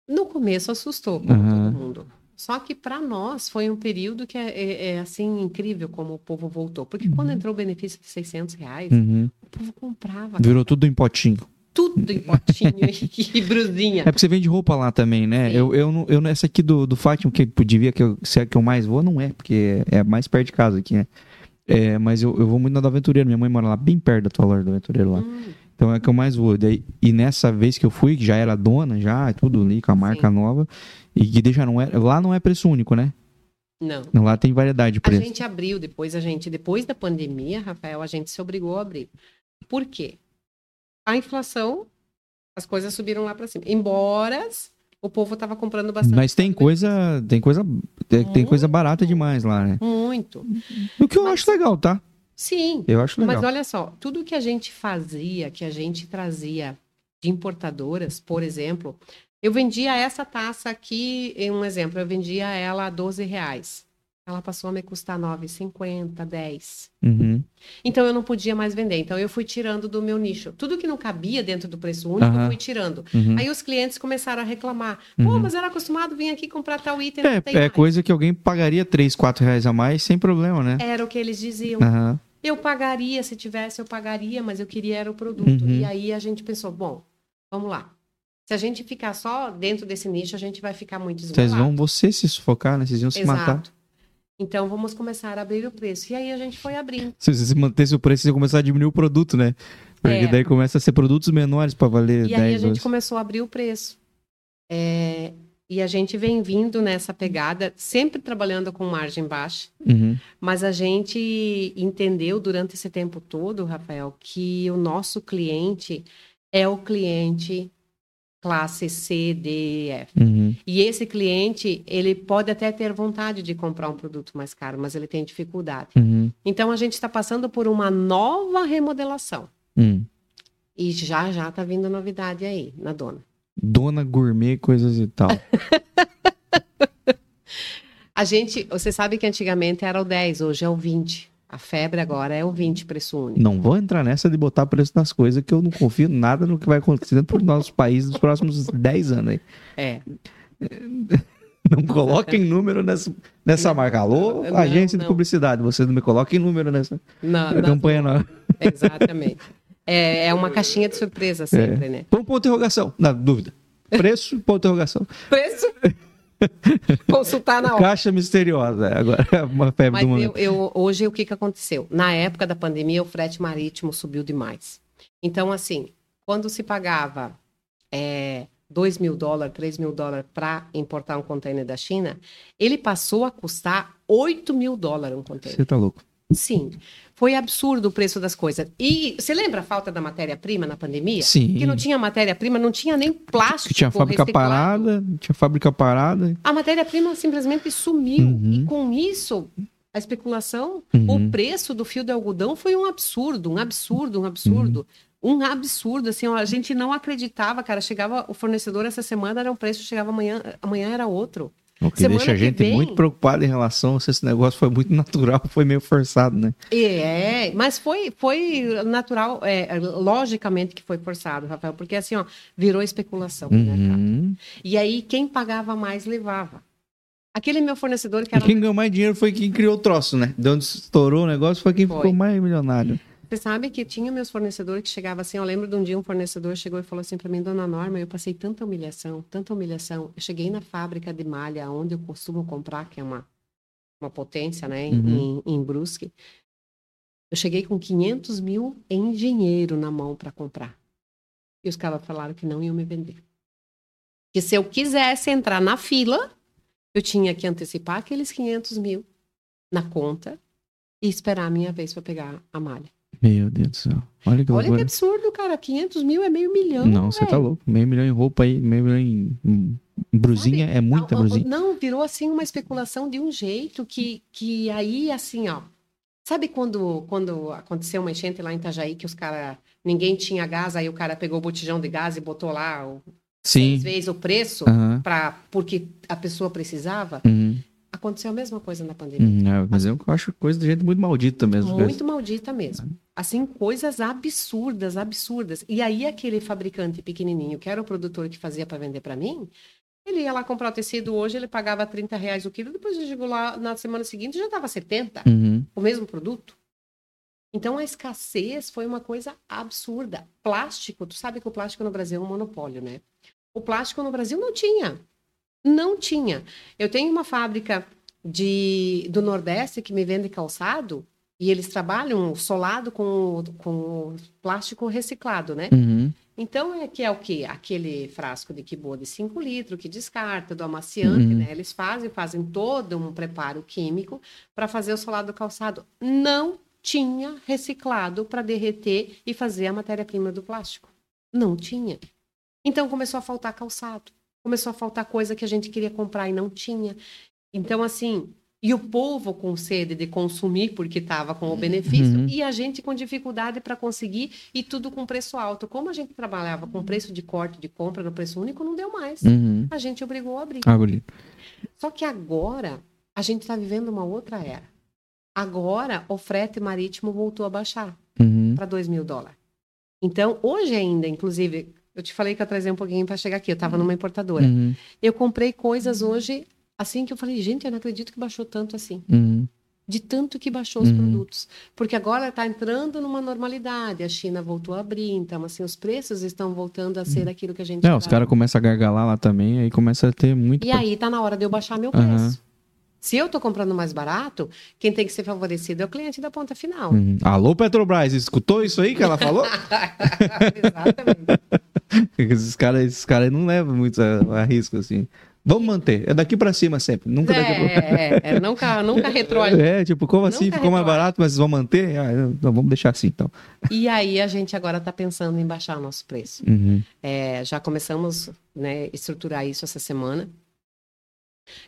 No começo assustou, como Aham. todo mundo. Só que para nós foi um período que é, é- é, assim incrível como o povo voltou. Porque quando entrou o benefício de 600 reais, Uhum. o povo comprava Virou tudo em potinho. tudo em potinho e, brusinha. É porque você vende roupa lá também, né? Sim. Eu, eu, não- eu, essa aqui do, do Fátima, que devia que eu, ser a que eu mais vou, não é, porque é mais perto de casa aqui, né? É, mas eu, eu vou muito na do Aventureiro. Minha mãe mora lá, bem perto da tua loja do Aventureiro lá. Hum, Então é que eu mais vou. Daí, e nessa vez que eu fui, que já era dona, já, tudo ali com a marca Sim. nova, e que deixa não é. Lá não é preço único, né? Não. Lá tem variedade de A preço. gente abriu depois, a gente, depois da pandemia, Rafael, a gente se obrigou a abrir. Por quê? A inflação, as coisas subiram lá para cima. Embora o povo tava comprando bastante. Mas tem coisa. Tem coisa. Tem, tem coisa barata demais lá, né? Muito. O que eu Mas- acho legal, tá? Sim. Eu acho legal. Mas olha só, tudo que a gente fazia, que a gente trazia de importadoras, por exemplo, eu vendia essa taça aqui, em um exemplo, eu vendia ela a 12 reais. Ela passou a me custar 9,50, 10. Uhum. Então eu não podia mais vender. Então eu fui tirando do meu nicho. Tudo que não cabia dentro do preço único, Aham. eu fui tirando. Uhum. Aí os clientes começaram a reclamar. Pô, Uhum. mas era acostumado vir aqui comprar tal item. É, é mais." coisa que alguém pagaria 3, 4 reais a mais sem problema, né? Era o que eles diziam. Eu pagaria, se tivesse, eu pagaria, mas eu queria era o produto. Uhum. E aí a gente pensou, bom, vamos lá. Se a gente ficar só dentro desse nicho, a gente vai ficar muito Vocês esgolado. vão você se sufocar, né? Vocês iam se matar. Então vamos começar a abrir o preço. E aí a gente foi abrindo. Se você mantesse o preço, você começar a diminuir o produto, né? Porque É. daí começa a ser produtos menores para valer E 10, aí a gente 12. começou a abrir o preço. É, E a gente vem vindo nessa pegada, sempre trabalhando com margem baixa. Uhum. Mas a gente entendeu durante esse tempo todo, Rafael, que o nosso cliente é o cliente classe C, D, e F. Uhum. E esse cliente, ele pode até ter vontade de comprar um produto mais caro, mas ele tem dificuldade. Uhum. Então a gente está passando por uma nova remodelação. Uhum. E já já tá vindo novidade aí, na dona. Dona gourmet, coisas e tal. A gente, você sabe que antigamente era o 10, hoje é o 20. A febre agora é o 20 preço único. Não vou entrar nessa de botar preço nas coisas que eu não confio nada no que vai acontecer dentro do nosso país nos próximos 10 anos aí. É. Não coloquem número nessa, nessa marca. Alô, Não, agência de não. publicidade, você não me coloquem número nessa na- campanha, não. Exatamente. É, é uma caixinha de surpresa sempre, né? Põe um ponto de interrogação, na dúvida. Preço, ponto de interrogação. Preço? Consultar na hora. Caixa misteriosa, agora é uma febre Mas do eu, momento. eu- hoje o que, que aconteceu? Na época da pandemia, o frete marítimo subiu demais. Então, assim, quando se pagava é, 2 mil dólares, 3 mil dólares para importar um container da China, ele passou a custar 8 mil dólares um container. Você tá louco. Sim. Foi absurdo o preço das coisas. E você lembra a falta da matéria-prima na pandemia? Sim. Que não tinha matéria-prima, não tinha nem plástico. Que tinha fábrica reciclado. parada, tinha fábrica parada. A matéria-prima simplesmente sumiu. Uhum. E com isso, a especulação, Uhum. o preço do fio de algodão foi um absurdo, um absurdo, um absurdo. Uhum. Um absurdo, assim, ó, a gente não acreditava, cara. Chegava o fornecedor essa semana era um preço, chegava amanhã, amanhã era outro. O que Semana deixa a gente vem- muito preocupado em relação se esse negócio foi muito natural, foi meio forçado, né? É, mas foi, foi natural, é, logicamente que foi forçado, Rafael, porque assim, ó, virou especulação no mercado. Uhum. E aí, quem pagava mais levava. Aquele meu fornecedor que E era quem ganhou mais dinheiro foi quem criou o troço, né? De onde estourou o negócio foi quem Foi. ficou mais milionário. Você sabe que tinha meus fornecedores que chegavam assim. Eu lembro de um dia um fornecedor chegou e falou assim para mim, Dona Norma, eu passei tanta humilhação, tanta humilhação. Eu cheguei na fábrica de malha, onde eu costumo comprar, que é uma, uma potência, né, Uhum. em, em Brusque. Eu cheguei com 500 mil em dinheiro na mão para comprar. E os caras falaram que não iam me vender. Que se eu quisesse entrar na fila, eu tinha que antecipar aqueles 500 mil na conta e esperar a minha vez para pegar a malha. Meu Deus do céu. Olha que Olha que absurdo, cara. 500 mil é meio milhão. Não, você tá louco. Meio milhão em roupa aí, meio milhão em, brusinha, é muita brusinha. Não, virou assim uma especulação de um jeito que, que aí, assim, ó. Sabe quando, quando aconteceu uma enchente lá em Itajaí que os caras. Ninguém tinha gás, aí o cara pegou o botijão de gás e botou lá o, Sim. seis vezes o preço Aham. pra, porque a pessoa precisava? Uhum. Aconteceu a mesma coisa na pandemia. Uhum. É, mas eu acho coisa de gente muito maldita mesmo. Muito maldita mesmo. Assim, coisas absurdas, absurdas. E aí, aquele fabricante pequenininho, que era o produtor que fazia para vender para mim, ele ia lá comprar o tecido hoje, ele pagava 30 reais o quilo, depois ele chegou lá na semana seguinte já estava 70, Uhum. o mesmo produto. Então, a escassez foi uma coisa absurda. Plástico, tu sabe que o plástico no Brasil é um monopólio, né? O plástico no Brasil não tinha. Não tinha. Eu tenho uma fábrica de, do Nordeste que me vende calçado. E eles trabalham solado com, com plástico reciclado, né? Uhum. Então, é que é o quê? Aquele frasco de quibo de 5 litros que descarta do amaciante, Uhum. né? Eles fazem, fazem todo um preparo químico para fazer o solado do calçado. Não tinha reciclado para derreter e fazer a matéria-prima do plástico. Não tinha. Então, começou a faltar calçado. Começou a faltar coisa que a gente queria comprar e não tinha. Então, assim, e o povo com sede de consumir porque estava com o benefício Uhum. e a gente com dificuldade para conseguir e tudo com preço alto. Como a gente trabalhava com preço de corte de compra no preço único, não deu mais. Uhum. A gente obrigou a abrir. Ah, guri. Só que agora a gente está vivendo uma outra era. Agora o frete marítimo voltou a baixar Uhum. para 2 mil dólares. Então, hoje ainda, inclusive, eu te falei que eu trazia um pouquinho para chegar aqui. Eu estava numa importadora. Uhum. Eu comprei coisas hoje assim que eu falei, gente, eu não acredito que baixou tanto assim. Uhum. De tanto que baixou os Uhum. produtos. Porque agora está entrando numa normalidade. A China voltou a abrir, então, assim, os preços estão voltando a ser aquilo que a gente. É, os tá- caras começam a gargalar lá também, aí começa a ter muito. E aí tá na hora de eu baixar meu preço. Se eu tô comprando mais barato, quem tem que ser favorecido é o cliente da ponta final. Uhum. Alô, Petrobras, escutou isso aí que ela falou? Exatamente. esses caras esses cara não levam muito a, a risco, assim. Vamos manter. É daqui pra cima sempre. Nunca daqui pra... É, é, é, nunca, nunca. É, tipo, como assim? Nunca Ficou mais barato, mas vão manter? Ah, não, vamos deixar assim, então. E aí a gente agora está pensando em baixar o nosso preço. Uhum. É, já começamos né, estruturar isso essa semana.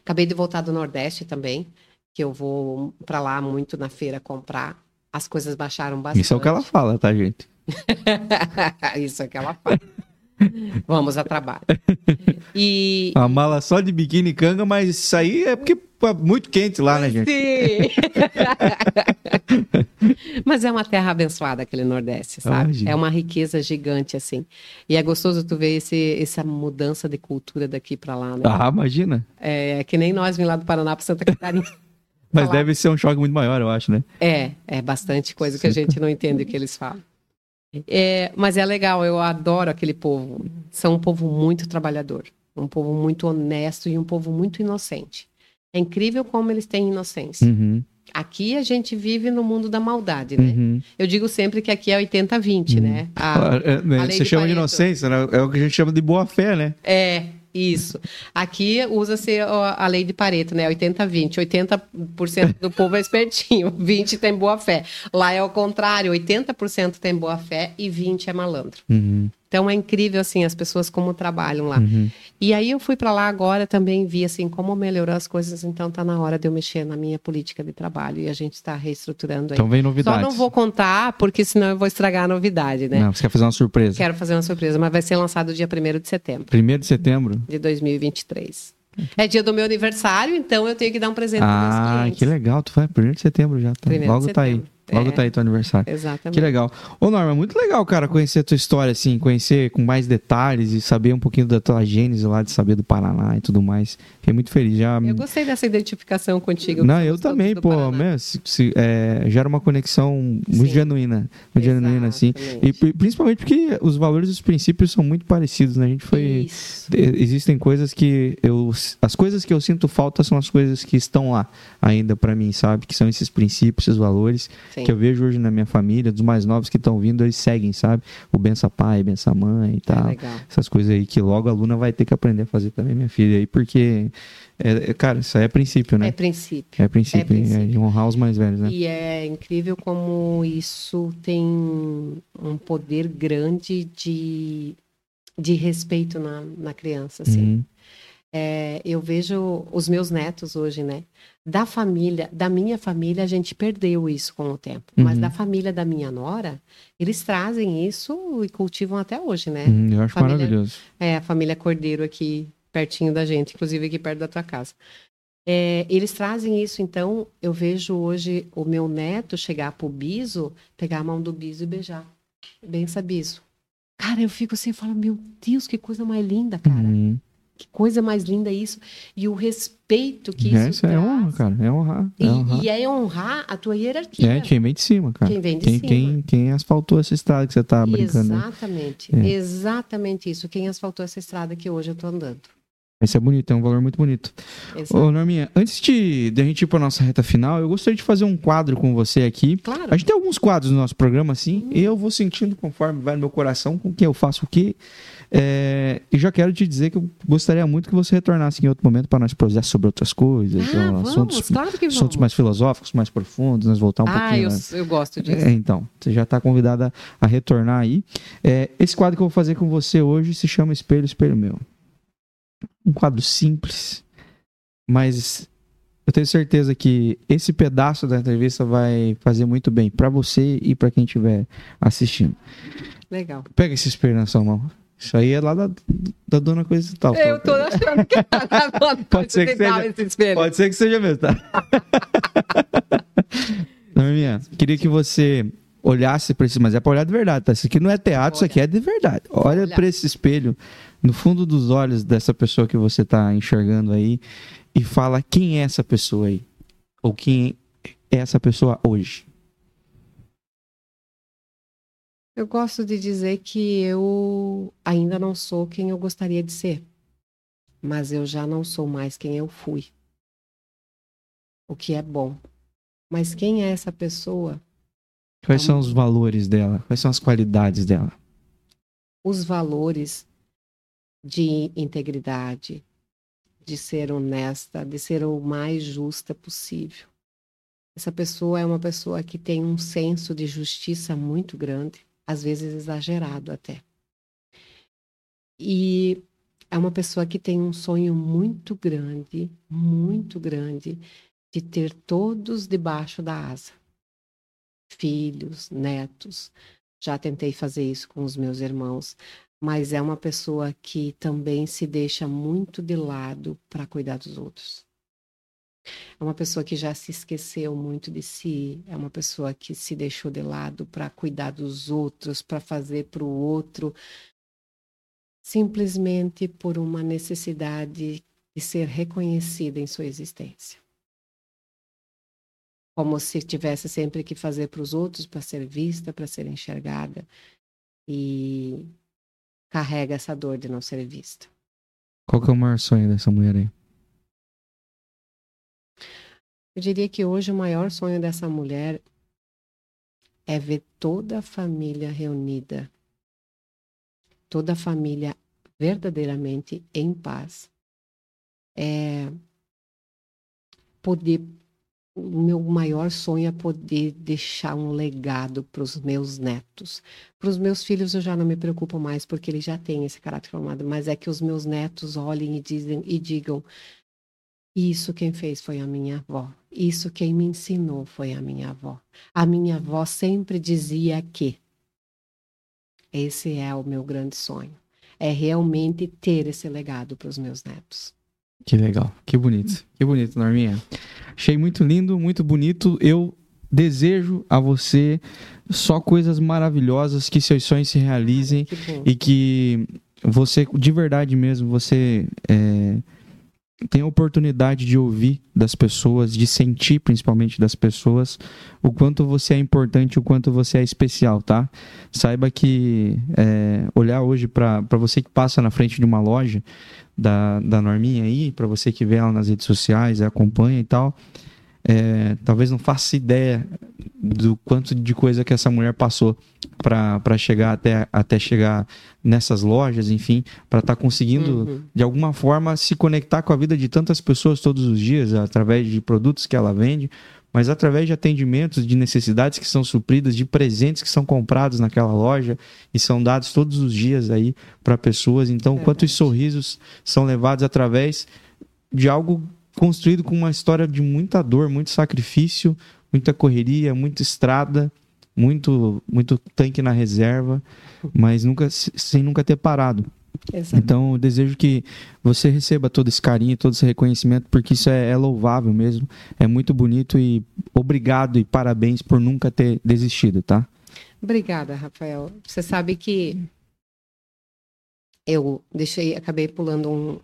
Acabei de voltar do Nordeste também, que eu vou para lá muito na feira comprar. As coisas baixaram bastante. Isso é o que ela fala, tá, gente? Isso é que ela fala. Vamos a trabalho. E, A mala só de biquíni e canga, mas isso aí é porque é muito quente lá, né, gente? Sim. Mas é uma terra abençoada aquele Nordeste, sabe? É uma riqueza gigante assim. E é gostoso tu ver esse, essa mudança de cultura daqui para lá, né? Ah, imagina. É que nem nós vim lá do Paraná para Santa Catarina. Mas deve ser um choque muito maior, eu acho, né? É, é bastante coisa que a gente não entende o que eles falam. É, mas é legal, eu adoro aquele povo. São um povo muito trabalhador, um povo muito honesto e um povo muito inocente. É incrível como eles têm inocência. Uhum, Aqui a gente vive no mundo da maldade, né? uhum. Eu digo sempre que aqui é 80-20, né? A- é, né, a Você de chama de Pareto. inocência, né? é o que a gente chama de boa fé, né? É, isso. Aqui usa-se a lei de Pareto, né? 80-20. 80% do povo é espertinho, 20% tem boa fé. Lá é o contrário, 80% tem boa fé e 20% é malandro. Uhum, Então é incrível, assim, as pessoas como trabalham lá. uhum. E aí eu fui para lá agora também vi, assim, como melhorou as coisas. Então tá na hora de eu mexer na minha política de trabalho e a gente está reestruturando aí. Então vem Só novidades. não vou contar, porque senão eu vou estragar a novidade, né? Não, você quer fazer uma surpresa? Quero fazer uma surpresa, mas vai ser lançado dia 1 de setembro Primeiro de setembro? de 2023. É dia do meu aniversário, então eu tenho que dar um presente para meus Ah, clientes. que legal. Tu vai primeiro de setembro já. Tá. Primeiro de Logo tá aí. Logo É. tá aí teu aniversário. Exatamente. Que legal. Ô, Norma, muito legal, cara, conhecer a tua história, assim, conhecer com mais detalhes e saber um pouquinho da tua gênese lá, de saber do Paraná e tudo mais. Fiquei muito feliz. Já... Eu gostei dessa identificação contigo. Não, eu também, pô, meu, se- se- é, gera uma conexão muito Sim. genuína. Muito genuína, assim. Exatamente. E pri- principalmente porque os valores e os princípios são muito parecidos, né? A gente foi. Isso. Existem coisas que eu. As coisas que eu sinto falta são as coisas que estão lá ainda pra mim, sabe? Que são esses princípios, esses valores Sim. que eu vejo hoje na minha família, dos mais novos que estão vindo, eles seguem, sabe? O bença pai, bença mãe e É tal. legal. Essas coisas aí que logo a Luna vai ter que aprender a fazer também, minha filha, aí, porque, é, é, cara, isso aí é princípio, É né? princípio. É princípio, é princípio. é de honrar os mais velhos, né? E é incrível como isso tem um poder grande de, de respeito na, na criança, assim. Uhum. É, eu vejo os meus netos hoje, né? Da família, da minha família, a gente perdeu isso com o tempo. Mas Uhum. da família da minha nora, eles trazem isso e cultivam até hoje, né? Uhum, eu acho Família- maravilhoso. É, a família Cordeiro aqui, pertinho da gente, inclusive aqui perto da tua casa. É, eles trazem isso, então eu vejo hoje o meu neto chegar pro Biso, pegar a mão do Biso e beijar. Bença Biso. Cara, eu fico assim, eu falo, meu Deus, que coisa mais linda, cara. Uhum. Que coisa mais linda isso. E o respeito que É, isso isso é honra, cara. É honrar. É E, honrar. e é honrar a tua hierarquia. É, quem vem de cima, cara. Quem vem de Quem, cima. quem, quem asfaltou essa estrada que você tá brincando. né? Exatamente. É. Exatamente isso. Quem asfaltou essa estrada que hoje eu tô andando. Esse é bonito, é um valor muito bonito. Exato. Ô, Norminha, antes de, de a gente ir para nossa reta final, eu gostaria de fazer um quadro com você aqui. Claro. A gente tem alguns quadros no nosso programa, assim, e eu vou sentindo conforme vai no meu coração com quem eu faço o quê. É, e já quero te dizer que eu gostaria muito que você retornasse em outro momento para nós prosseguir sobre outras coisas, Ah, ó, vamos, assuntos, claro assuntos mais filosóficos, mais profundos, nós voltar um ah, pouquinho. eu, né? eu gosto disso. É, então, você já está convidada a retornar aí. É, esse quadro que eu vou fazer com você hoje se chama Espelho, Espelho Meu. Um quadro simples, mas eu tenho certeza que esse pedaço da entrevista vai fazer muito bem para você e para quem estiver assistindo. Legal. Pega esse espelho na sua mão. Isso aí é lá da, da dona coisa e tal. Eu tô achando que tá bom, Pode ser que seja- esse espelho. Pode ser que seja mesmo, tá? Norminha, queria que você olhasse pra esse, mas é pra olhar de verdade, tá? Isso aqui não é teatro, isso aqui é de verdade. Olha Olha. pra esse espelho, no fundo dos olhos dessa pessoa que você tá enxergando aí e fala quem é essa pessoa aí. Ou quem é essa pessoa hoje. Eu gosto de dizer que eu ainda não sou quem eu gostaria de ser, mas eu já não sou mais quem eu fui. O que é bom. Mas quem é essa pessoa? Quais são os valores dela? Quais são as qualidades dela? Os valores de integridade, de ser honesta, de ser o mais justa possível. Essa pessoa é uma pessoa que tem um senso de justiça muito grande, às vezes exagerado até. E é uma pessoa que tem um sonho muito grande, muito grande, de ter todos debaixo da asa. Filhos, netos. Já tentei fazer isso com os meus irmãos, mas é uma pessoa que também se deixa muito de lado para cuidar dos outros. É uma pessoa que já se esqueceu muito de si, é uma pessoa que se deixou de lado para cuidar dos outros, para fazer para o outro, simplesmente por uma necessidade de ser reconhecida em sua existência. Como se tivesse sempre que fazer para os outros, para ser vista, para ser enxergada. E carrega essa dor de não ser vista. Qual que é o maior sonho dessa mulher aí? Eu diria que hoje o maior sonho dessa mulher é ver toda a família reunida, toda a família verdadeiramente em paz. É poder, meu maior sonho é poder deixar um legado para os meus netos. Para os meus filhos eu já não me preocupo mais porque eles já têm esse caráter formado, mas é que os meus netos olhem e, dizem, e digam isso quem fez foi a minha avó. Isso quem me ensinou foi a minha avó. A minha avó sempre dizia que. Esse é o meu grande sonho. É realmente ter esse legado para os meus netos. Que legal, que bonito, que bonito, Norminha. Achei muito lindo, muito bonito. Eu desejo a você só coisas maravilhosas, que seus sonhos se realizem Que bom. e que você, de verdade mesmo, você é, tenha a oportunidade de ouvir das pessoas, de sentir principalmente das pessoas o quanto você é importante, o quanto você é especial, tá? Saiba que é, olhar hoje para você que passa na frente de uma loja da, da Norminha aí, para você que vê ela nas redes sociais, acompanha e tal, é, talvez não faça ideia do quanto de coisa que essa mulher passou para chegar até, até chegar nessas lojas, enfim, para estar conseguindo Uhum. de alguma forma se conectar com a vida de tantas pessoas todos os dias através de produtos que ela vende, mas através de atendimentos, de necessidades que são supridas, de presentes que são comprados naquela loja e são dados todos os dias aí para pessoas. Então, Verdade. quantos sorrisos são levados através de algo construído com uma história de muita dor, muito sacrifício, muita correria, muita estrada, muito muito tanque na reserva, mas nunca sem nunca ter parado. Exato. Então, eu desejo que você receba todo esse carinho, todo esse reconhecimento, porque isso é, é louvável mesmo, é muito bonito e obrigado e parabéns por nunca ter desistido, tá? Obrigada, Rafael. Você sabe que eu deixei, acabei pulando um,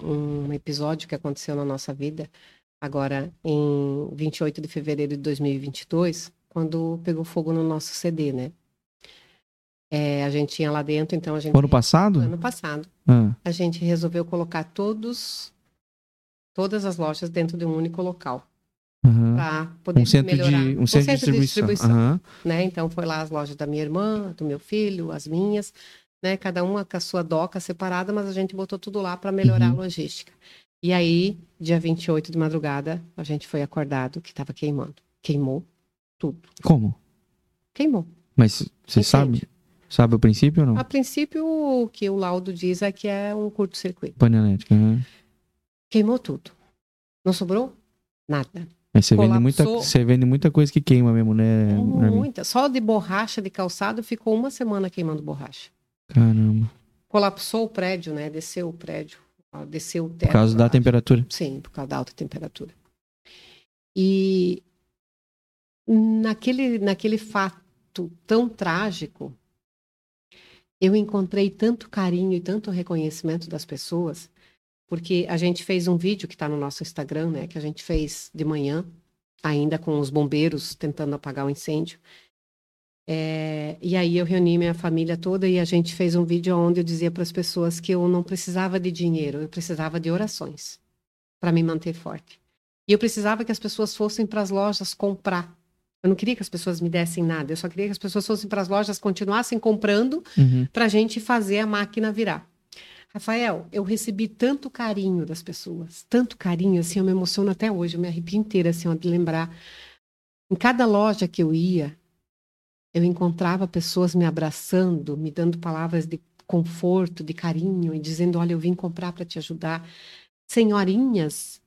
um episódio que aconteceu na nossa vida, agora em 28 de fevereiro de 2022, quando pegou fogo no nosso CD, né? É, a gente tinha lá dentro, então a gente. Ano passado? Ano passado. Ah, A gente resolveu colocar todos todas as lojas dentro de um único local Aham. para poder Um centro melhorar. de, um centro de distribuição. Aham. né? Então foi lá as lojas da minha irmã, do meu filho, as minhas, né? Cada uma com a sua doca separada, mas a gente botou tudo lá para melhorar Uhum. a logística. E aí, dia 28 de madrugada, a gente foi acordado que estava queimando. Queimou tudo. Como? Queimou. Mas você sabe? Sabe o princípio ou não? A princípio, o que o laudo diz é que é um curto-circuito. Pane elétrica. aham. Queimou tudo. Não sobrou nada. Mas você vende, muita, você vende muita coisa que queima mesmo, né? Muita. Só de borracha de calçado ficou uma semana queimando borracha. Caramba. Colapsou o prédio, né? Desceu o prédio. Desceu o teto. Por causa da lá. temperatura. Sim, por causa da alta temperatura. E naquele, naquele fato tão trágico, eu encontrei tanto carinho e tanto reconhecimento das pessoas, porque a gente fez um vídeo que está no nosso Instagram, né? Que a gente fez de manhã, ainda com os bombeiros tentando apagar o incêndio. É, e aí eu reuni minha família toda e a gente fez um vídeo onde eu dizia para as pessoas que eu não precisava de dinheiro, eu precisava de orações para me manter forte. E eu precisava que as pessoas fossem para as lojas comprar. Eu não queria que as pessoas me dessem nada, eu só queria que as pessoas fossem para as lojas, continuassem comprando Uhum. para a gente fazer a máquina virar. Rafael, eu recebi tanto carinho das pessoas, tanto carinho, assim, eu me emociono até hoje, eu me arrepio inteira, assim, ó, de lembrar. Em cada loja que eu ia, eu encontrava pessoas me abraçando, me dando palavras de conforto, de carinho, e dizendo, olha, eu vim comprar para te ajudar. Senhorinhas,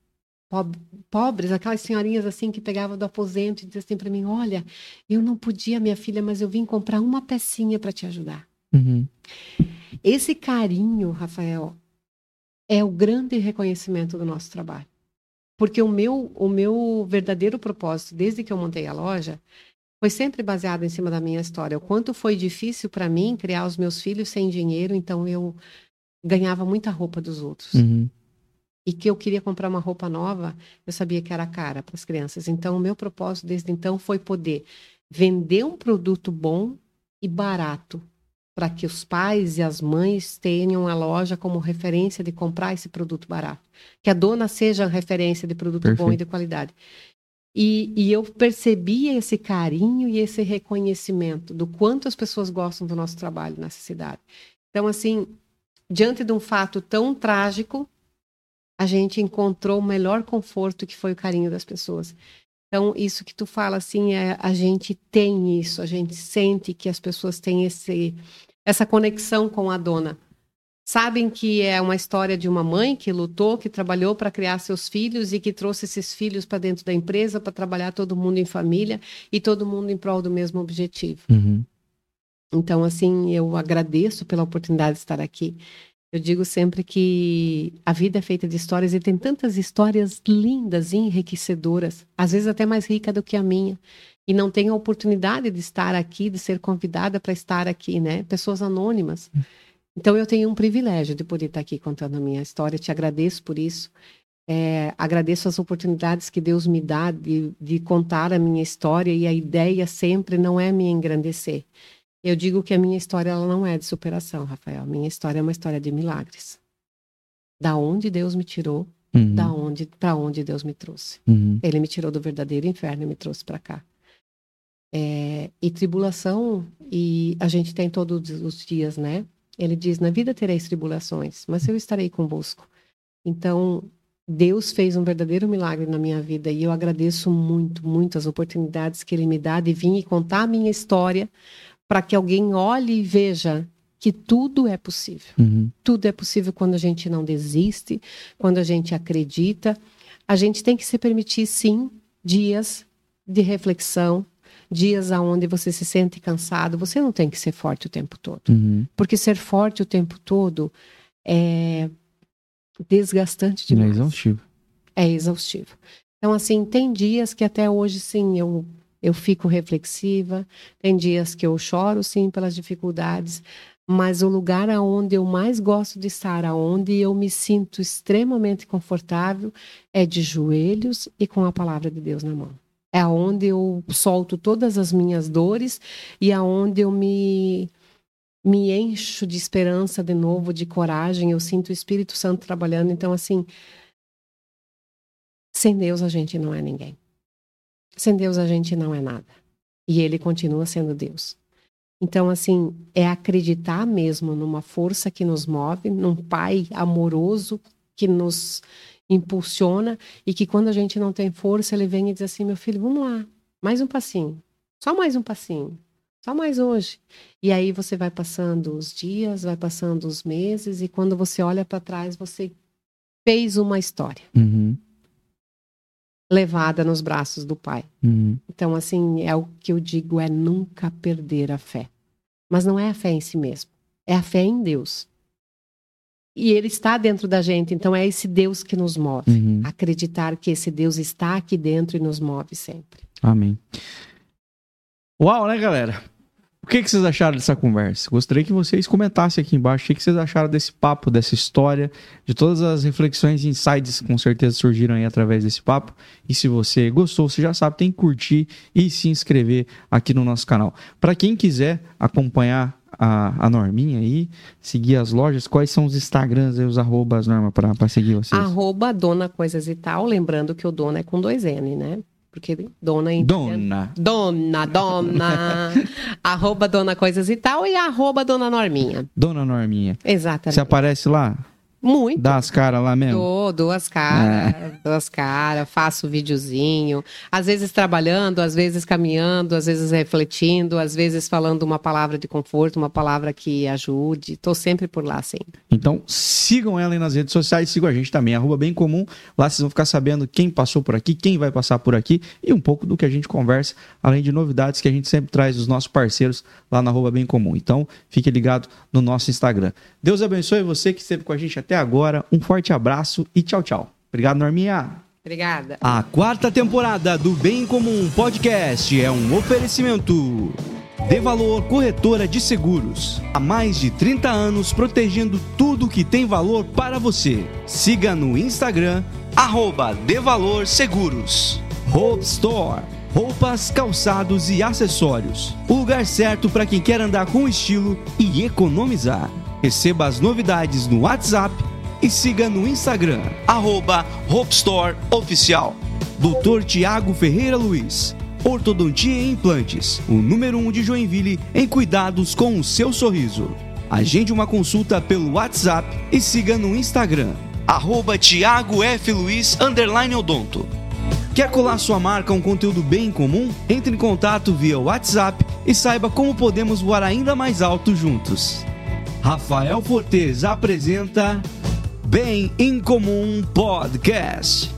pob- pobres, aquelas senhorinhas assim que pegavam do aposento e diziam assim para mim, olha, eu não podia, minha filha, mas eu vim comprar uma pecinha para te ajudar. Uhum. Esse carinho, Rafael, é o grande reconhecimento do nosso trabalho. Porque o meu, o meu verdadeiro propósito, desde que eu montei a loja, foi sempre baseado em cima da minha história. O quanto foi difícil para mim criar os meus filhos sem dinheiro, então eu ganhava muita roupa dos outros. Uhum. E que eu queria comprar uma roupa nova, eu sabia que era cara para as crianças. Então, o meu propósito desde então foi poder vender um produto bom e barato para que os pais e as mães tenham a loja como referência de comprar esse produto barato. Que a dona seja a referência de produto bom Perfeito. e de qualidade. E, e eu percebi esse carinho e esse reconhecimento do quanto as pessoas gostam do nosso trabalho nessa cidade. Então, assim, diante de um fato tão trágico, a gente encontrou o melhor conforto que foi o carinho das pessoas. Então, isso que tu fala, assim, é, a gente tem isso, a gente sente que as pessoas têm esse, essa conexão com a dona. Sabem que é uma história de uma mãe que lutou, que trabalhou para criar seus filhos e que trouxe esses filhos para dentro da empresa para trabalhar todo mundo em família e todo mundo em prol do mesmo objetivo. Uhum. Então, assim, eu agradeço pela oportunidade de estar aqui. Eu digo sempre que a vida é feita de histórias e tem tantas histórias lindas e enriquecedoras, às vezes até mais rica do que a minha. E não tenho a oportunidade de estar aqui, de ser convidada para estar aqui, né? Pessoas anônimas. Então, eu tenho um privilégio de poder estar aqui contando a minha história. Te agradeço por isso. É, agradeço as oportunidades que Deus me dá de, de contar a minha história e a ideia sempre não é me engrandecer. Eu digo que a minha história ela não é de superação, Rafael. A minha história é uma história de milagres. Da onde Deus me tirou, Uhum. da onde para onde Deus me trouxe. Uhum. Ele me tirou do verdadeiro inferno e me trouxe para cá. É, e tribulação, e a gente tem todos os dias, né? Ele diz: Na vida tereis tribulações, mas eu estarei convosco. Então, Deus fez um verdadeiro milagre na minha vida e eu agradeço muito, muito as oportunidades que Ele me dá de vir e contar a minha história para que alguém olhe e veja que tudo é possível Uhum. tudo é possível quando a gente não desiste, quando a gente acredita. A gente tem que se permitir, sim, dias de reflexão, dias aonde você se sente cansado. Você não tem que ser forte o tempo todo, Uhum. porque ser forte o tempo todo é desgastante Não é demais. exaustivo. É exaustivo. Então, assim, tem dias que até hoje, sim, eu, eu fico reflexiva, tem dias que eu choro, sim, pelas dificuldades, mas o lugar aonde eu mais gosto de estar, aonde eu me sinto extremamente confortável, é de joelhos e com a palavra de Deus na mão. É aonde eu solto todas as minhas dores e aonde eu me me encho de esperança de novo, de coragem, eu sinto o Espírito Santo trabalhando. Então, assim, Sem Deus a gente não é ninguém. Sem Deus a gente não é nada. E Ele continua sendo Deus. Então, assim, é acreditar mesmo numa força que nos move, num Pai amoroso que nos impulsiona e que quando a gente não tem força, ele vem e diz assim: meu filho, vamos lá, mais um passinho, só mais um passinho, só mais hoje. E aí você vai passando os dias, vai passando os meses, e quando você olha para trás, você fez uma história. Uhum. Levada nos braços do pai. Uhum. Então, assim, é o que eu digo: é nunca perder a fé. Mas não é a fé em si mesmo, é a fé em Deus. E ele está dentro da gente, então é esse Deus que nos move. Uhum. Acreditar que esse Deus está aqui dentro e nos move sempre. Amém. Uau, né, galera? O que, que vocês acharam dessa conversa? Gostaria que vocês comentassem aqui embaixo o que, que vocês acharam desse papo, dessa história, de todas as reflexões e insights que com certeza surgiram aí através desse papo. E se você gostou, você já sabe, tem que curtir e se inscrever aqui no nosso canal. Para quem quiser acompanhar a, a Norminha aí, seguir as lojas, quais são os Instagrams e os arrobas, Norma, para seguir vocês? Arroba Dona Coisas e Tal, lembrando que o Dona é com dois N, né? Porque Dona em Dona. Dona, Dona. arroba Dona Coisas e Tal e arroba Dona Norminha. Dona Norminha. Exatamente. Você aparece lá? Muito. Dá as caras lá mesmo? Dou, duas caras, duas caras, faço videozinho, às vezes trabalhando, às vezes caminhando, às vezes refletindo, às vezes falando uma palavra de conforto, uma palavra que ajude. Tô sempre por lá, sim. Então sigam ela aí nas redes sociais, sigam a gente também, arroba bem comum. Lá vocês vão ficar sabendo quem passou por aqui, quem vai passar por aqui e um pouco do que a gente conversa, além de novidades que a gente sempre traz dos nossos parceiros lá na arroba bem comum. Então fique ligado no nosso Instagram. Deus abençoe você que esteve com a gente até agora. Um forte abraço e tchau, tchau. Obrigado, Norminha. Obrigada. A quarta temporada do Bem Comum Podcast é um oferecimento. De Valor Corretora de Seguros. Há mais de 30 anos protegendo tudo que tem valor para você. Siga no Instagram, arroba De Valor Seguros. Hope Store. Roupas, calçados e acessórios. O lugar certo para quem quer andar com estilo e economizar. Receba as novidades no WhatsApp e siga no Instagram, arroba Hope Store Oficial. Tiago Ferreira Luiz, Ortodontia e Implantes, o número 1 um de Joinville em cuidados com o seu sorriso. Agende uma consulta pelo WhatsApp e siga no Instagram, arroba Tiago F. Luiz, odonto. Quer colar sua marca a um conteúdo bem comum? Entre em contato via WhatsApp e saiba como podemos voar ainda mais alto juntos. Rafael Fortes apresenta Bem Incomum Podcast.